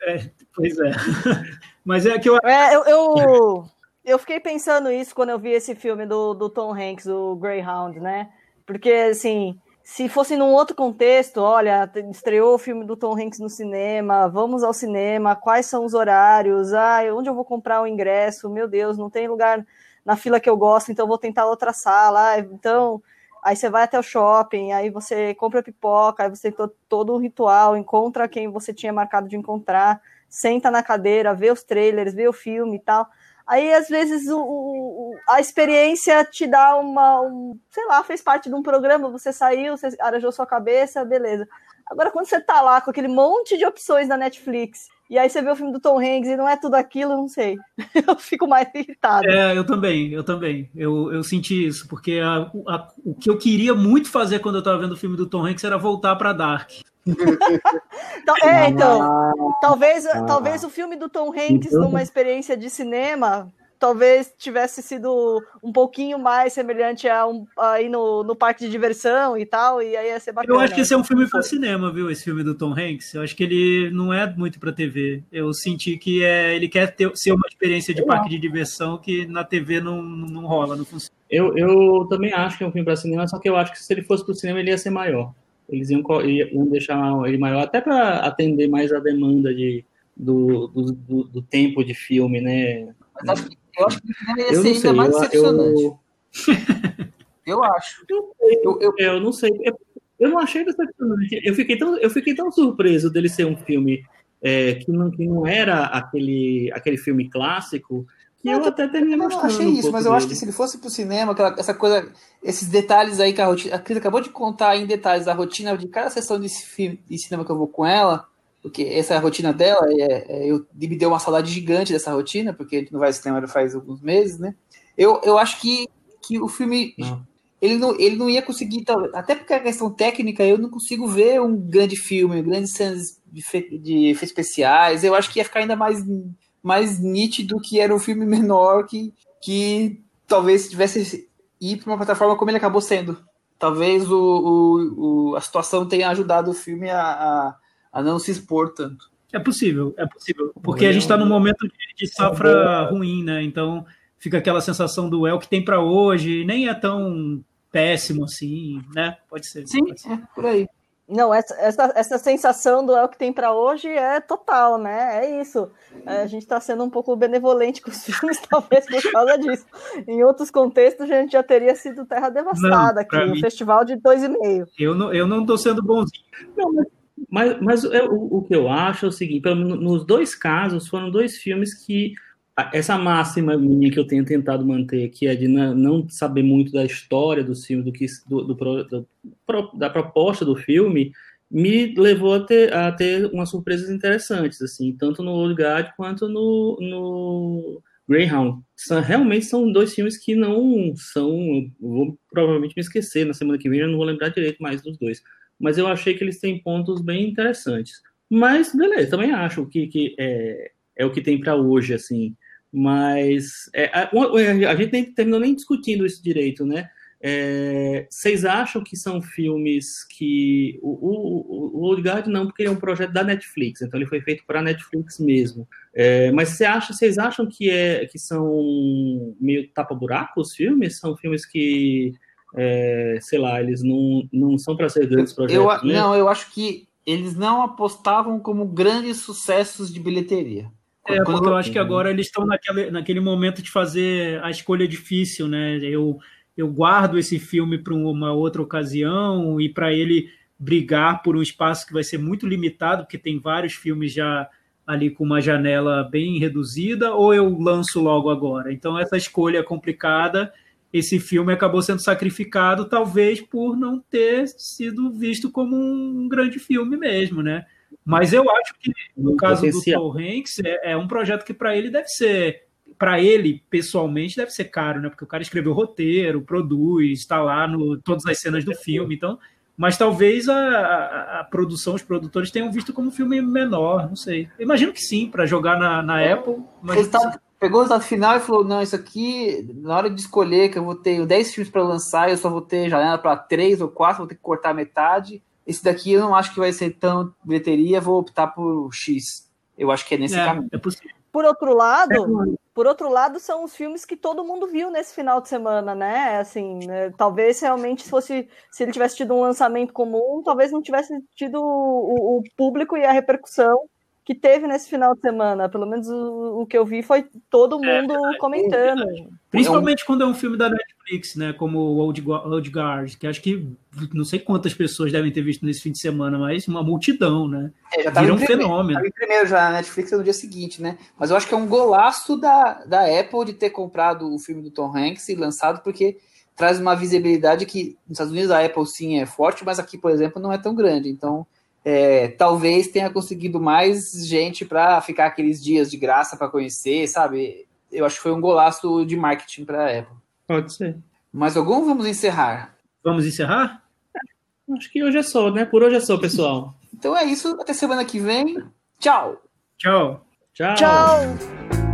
É, pois é. [laughs] Mas é que eu... É, eu, eu, eu fiquei pensando isso quando eu vi esse filme do, do Tom Hanks, o Greyhound, né? Porque, assim, se fosse num outro contexto, olha, estreou o filme do Tom Hanks no cinema, vamos ao cinema, quais são os horários? Ah, onde eu vou comprar o ingresso? Meu Deus, não tem lugar na fila que eu gosto, então vou tentar outra sala. Então, aí você vai até o shopping, aí você compra pipoca, aí você tem todo um ritual, encontra quem você tinha marcado de encontrar, senta na cadeira, vê os trailers, vê o filme e tal. Aí, às vezes, o, o, a experiência te dá uma. Um, sei lá, fez parte de um programa, você saiu, você arejou sua cabeça, beleza. Agora, quando você tá lá com aquele monte de opções na Netflix, e aí você vê o filme do Tom Hanks e não é tudo aquilo, não sei. [laughs] Eu fico mais irritado. É, eu também, eu também. Eu, eu senti isso, porque a, a, o que eu queria muito fazer quando eu tava vendo o filme do Tom Hanks era voltar para Dark. [laughs] então, é, então, talvez, ah. talvez o filme do Tom Hanks então... numa experiência de cinema talvez tivesse sido um pouquinho mais semelhante a um, aí no, no parque de diversão e tal, e aí ia ser bacana. Eu acho que esse é um filme para cinema, viu? Esse filme do Tom Hanks. Eu acho que ele não é muito para TV. Eu senti que é, ele quer ter, ser uma experiência de parque de diversão que na TV não, não rola, não funciona. Eu, eu também acho que é um filme para cinema, só que eu acho que se ele fosse para o cinema ele ia ser maior. Eles iam, iam deixar ele maior, até para atender mais a demanda de, do, do, do, do tempo de filme, né? Mas acho que eu acho que o cinema ia ser ainda sei, mais decepcionante. Eu, [laughs] eu acho. Eu, eu, não sei. Eu não achei decepcionante. Eu fiquei tão, eu fiquei tão surpreso dele ser um filme é, que, não, que não era aquele, aquele filme clássico que eu, eu até terminei gostando. Eu achei isso, um mas eu dele. acho que se ele fosse pro cinema, aquela, essa coisa, esses detalhes aí que a rotina. A Cris acabou de contar em detalhes a rotina de cada sessão de, filme, de cinema que eu vou com ela porque essa é a rotina dela, é, é, eu me deu uma saudade gigante dessa rotina, porque a gente não vai ao cinema faz alguns meses, né? Eu, eu acho que, que o filme não. Ele, não, ele não ia conseguir, até porque a questão técnica, eu não consigo ver um grande filme, grandes cenas de, de efeitos especiais. Eu acho que ia ficar ainda mais, mais nítido que era um filme [laughs] menor que, que talvez tivesse ir para uma plataforma como ele acabou sendo. Talvez o, o, o, a situação tenha ajudado o filme a, a a não se expor tanto. É possível, é possível. Porque a gente está num momento de, de safra ruim, né? Então fica aquela sensação do é o que tem para hoje, nem é tão péssimo assim, né? Pode ser. Sim, pode ser. É, por aí. Não, essa, essa, essa sensação do é o que tem para hoje é total, né? É isso. É, a gente está sendo um pouco benevolente [laughs] com os filmes, talvez por causa disso. Em outros contextos, a gente já teria sido terra devastada não, aqui, no festival de dois e meio. Eu não, eu não tô sendo bonzinho. Não, mas mas, mas o, o, que eu acho é o seguinte: nos dois casos foram dois filmes que essa máxima minha que eu tenho tentado manter, que é de não saber muito da história do filme, do que do, do, do, da proposta do filme, me levou a ter, a ter umas surpresas interessantes, assim, tanto no Old Guard quanto no, no Greyhound. São, realmente são dois filmes que não são. Vou provavelmente me esquecer na semana que vem, eu não vou lembrar direito mais dos dois mas eu achei que eles têm pontos bem interessantes. Mas, beleza, também acho que, que é, é o que tem para hoje, assim. Mas é, a, a, gente nem terminou nem discutindo isso direito, né? É, vocês acham que são filmes que. O, o, o Old Guard não, porque ele é um projeto da Netflix, então ele foi feito para a Netflix mesmo. É, mas você acha, vocês acham que, é, que são meio tapa-buraco os filmes? São filmes que, é, sei lá, eles não, não são para ser grandes projetos? Eu, não, eu acho que eles não apostavam como grandes sucessos de bilheteria. É, porque eu acho que agora eles estão naquele, naquele momento de fazer a escolha difícil, né? Eu eu guardo esse filme para uma outra ocasião e para ele brigar por um espaço que vai ser muito limitado, porque tem vários filmes já ali com uma janela bem reduzida, ou eu lanço logo agora. Então, essa escolha é complicada. Esse filme acabou sendo sacrificado, talvez por não ter sido visto como um grande filme mesmo, né? Mas eu acho que, no caso do Tom Hanks, é, é um projeto que para ele deve ser para ele, pessoalmente, deve ser caro, né? Porque o cara escreveu roteiro, produz, está lá no todas as cenas do filme, então. Mas talvez a, a, a, produção, os produtores tenham visto como um filme menor, não sei. Eu imagino que sim, para jogar na, na é, Apple. Mas... Tá, pegou o resultado final e falou: não, isso aqui, na hora de escolher, que eu vou ter 10 filmes para lançar, eu só vou ter janela para 3 ou 4, vou ter que cortar metade. Esse daqui eu não acho que vai ser tão bilheteria, vou optar por X. Eu acho que é nesse é, caminho. É possível. Por outro lado, é, por outro lado, são os filmes que todo mundo viu nesse final de semana, né? Assim, né? talvez realmente se fosse, se ele tivesse tido um lançamento comum, talvez não tivesse tido o, o público e a repercussão que teve nesse final de semana. Pelo menos o, o que eu vi foi todo é mundo é, comentando. É Principalmente quando é um filme da Netflix, né? Como o Old, Old Guard, que acho que não sei quantas pessoas devem ter visto nesse fim de semana, mas uma multidão, né? É, já Vira um primeiro, fenômeno. Tava primeiro já na Netflix no dia seguinte, né? Mas eu acho que é um golaço da, da Apple de ter comprado o filme do Tom Hanks e lançado, porque traz uma visibilidade que nos Estados Unidos a Apple sim é forte, mas aqui, por exemplo, não é tão grande. Então é, talvez tenha conseguido mais gente para ficar aqueles dias de graça para conhecer, sabe? Eu acho que foi um golaço de marketing para a Apple. Pode ser. Mais algum? Vamos encerrar. Vamos encerrar? Acho que hoje é só, né? Por hoje é só, pessoal. então é isso. Até semana que vem. Tchau. Tchau. Tchau. Tchau.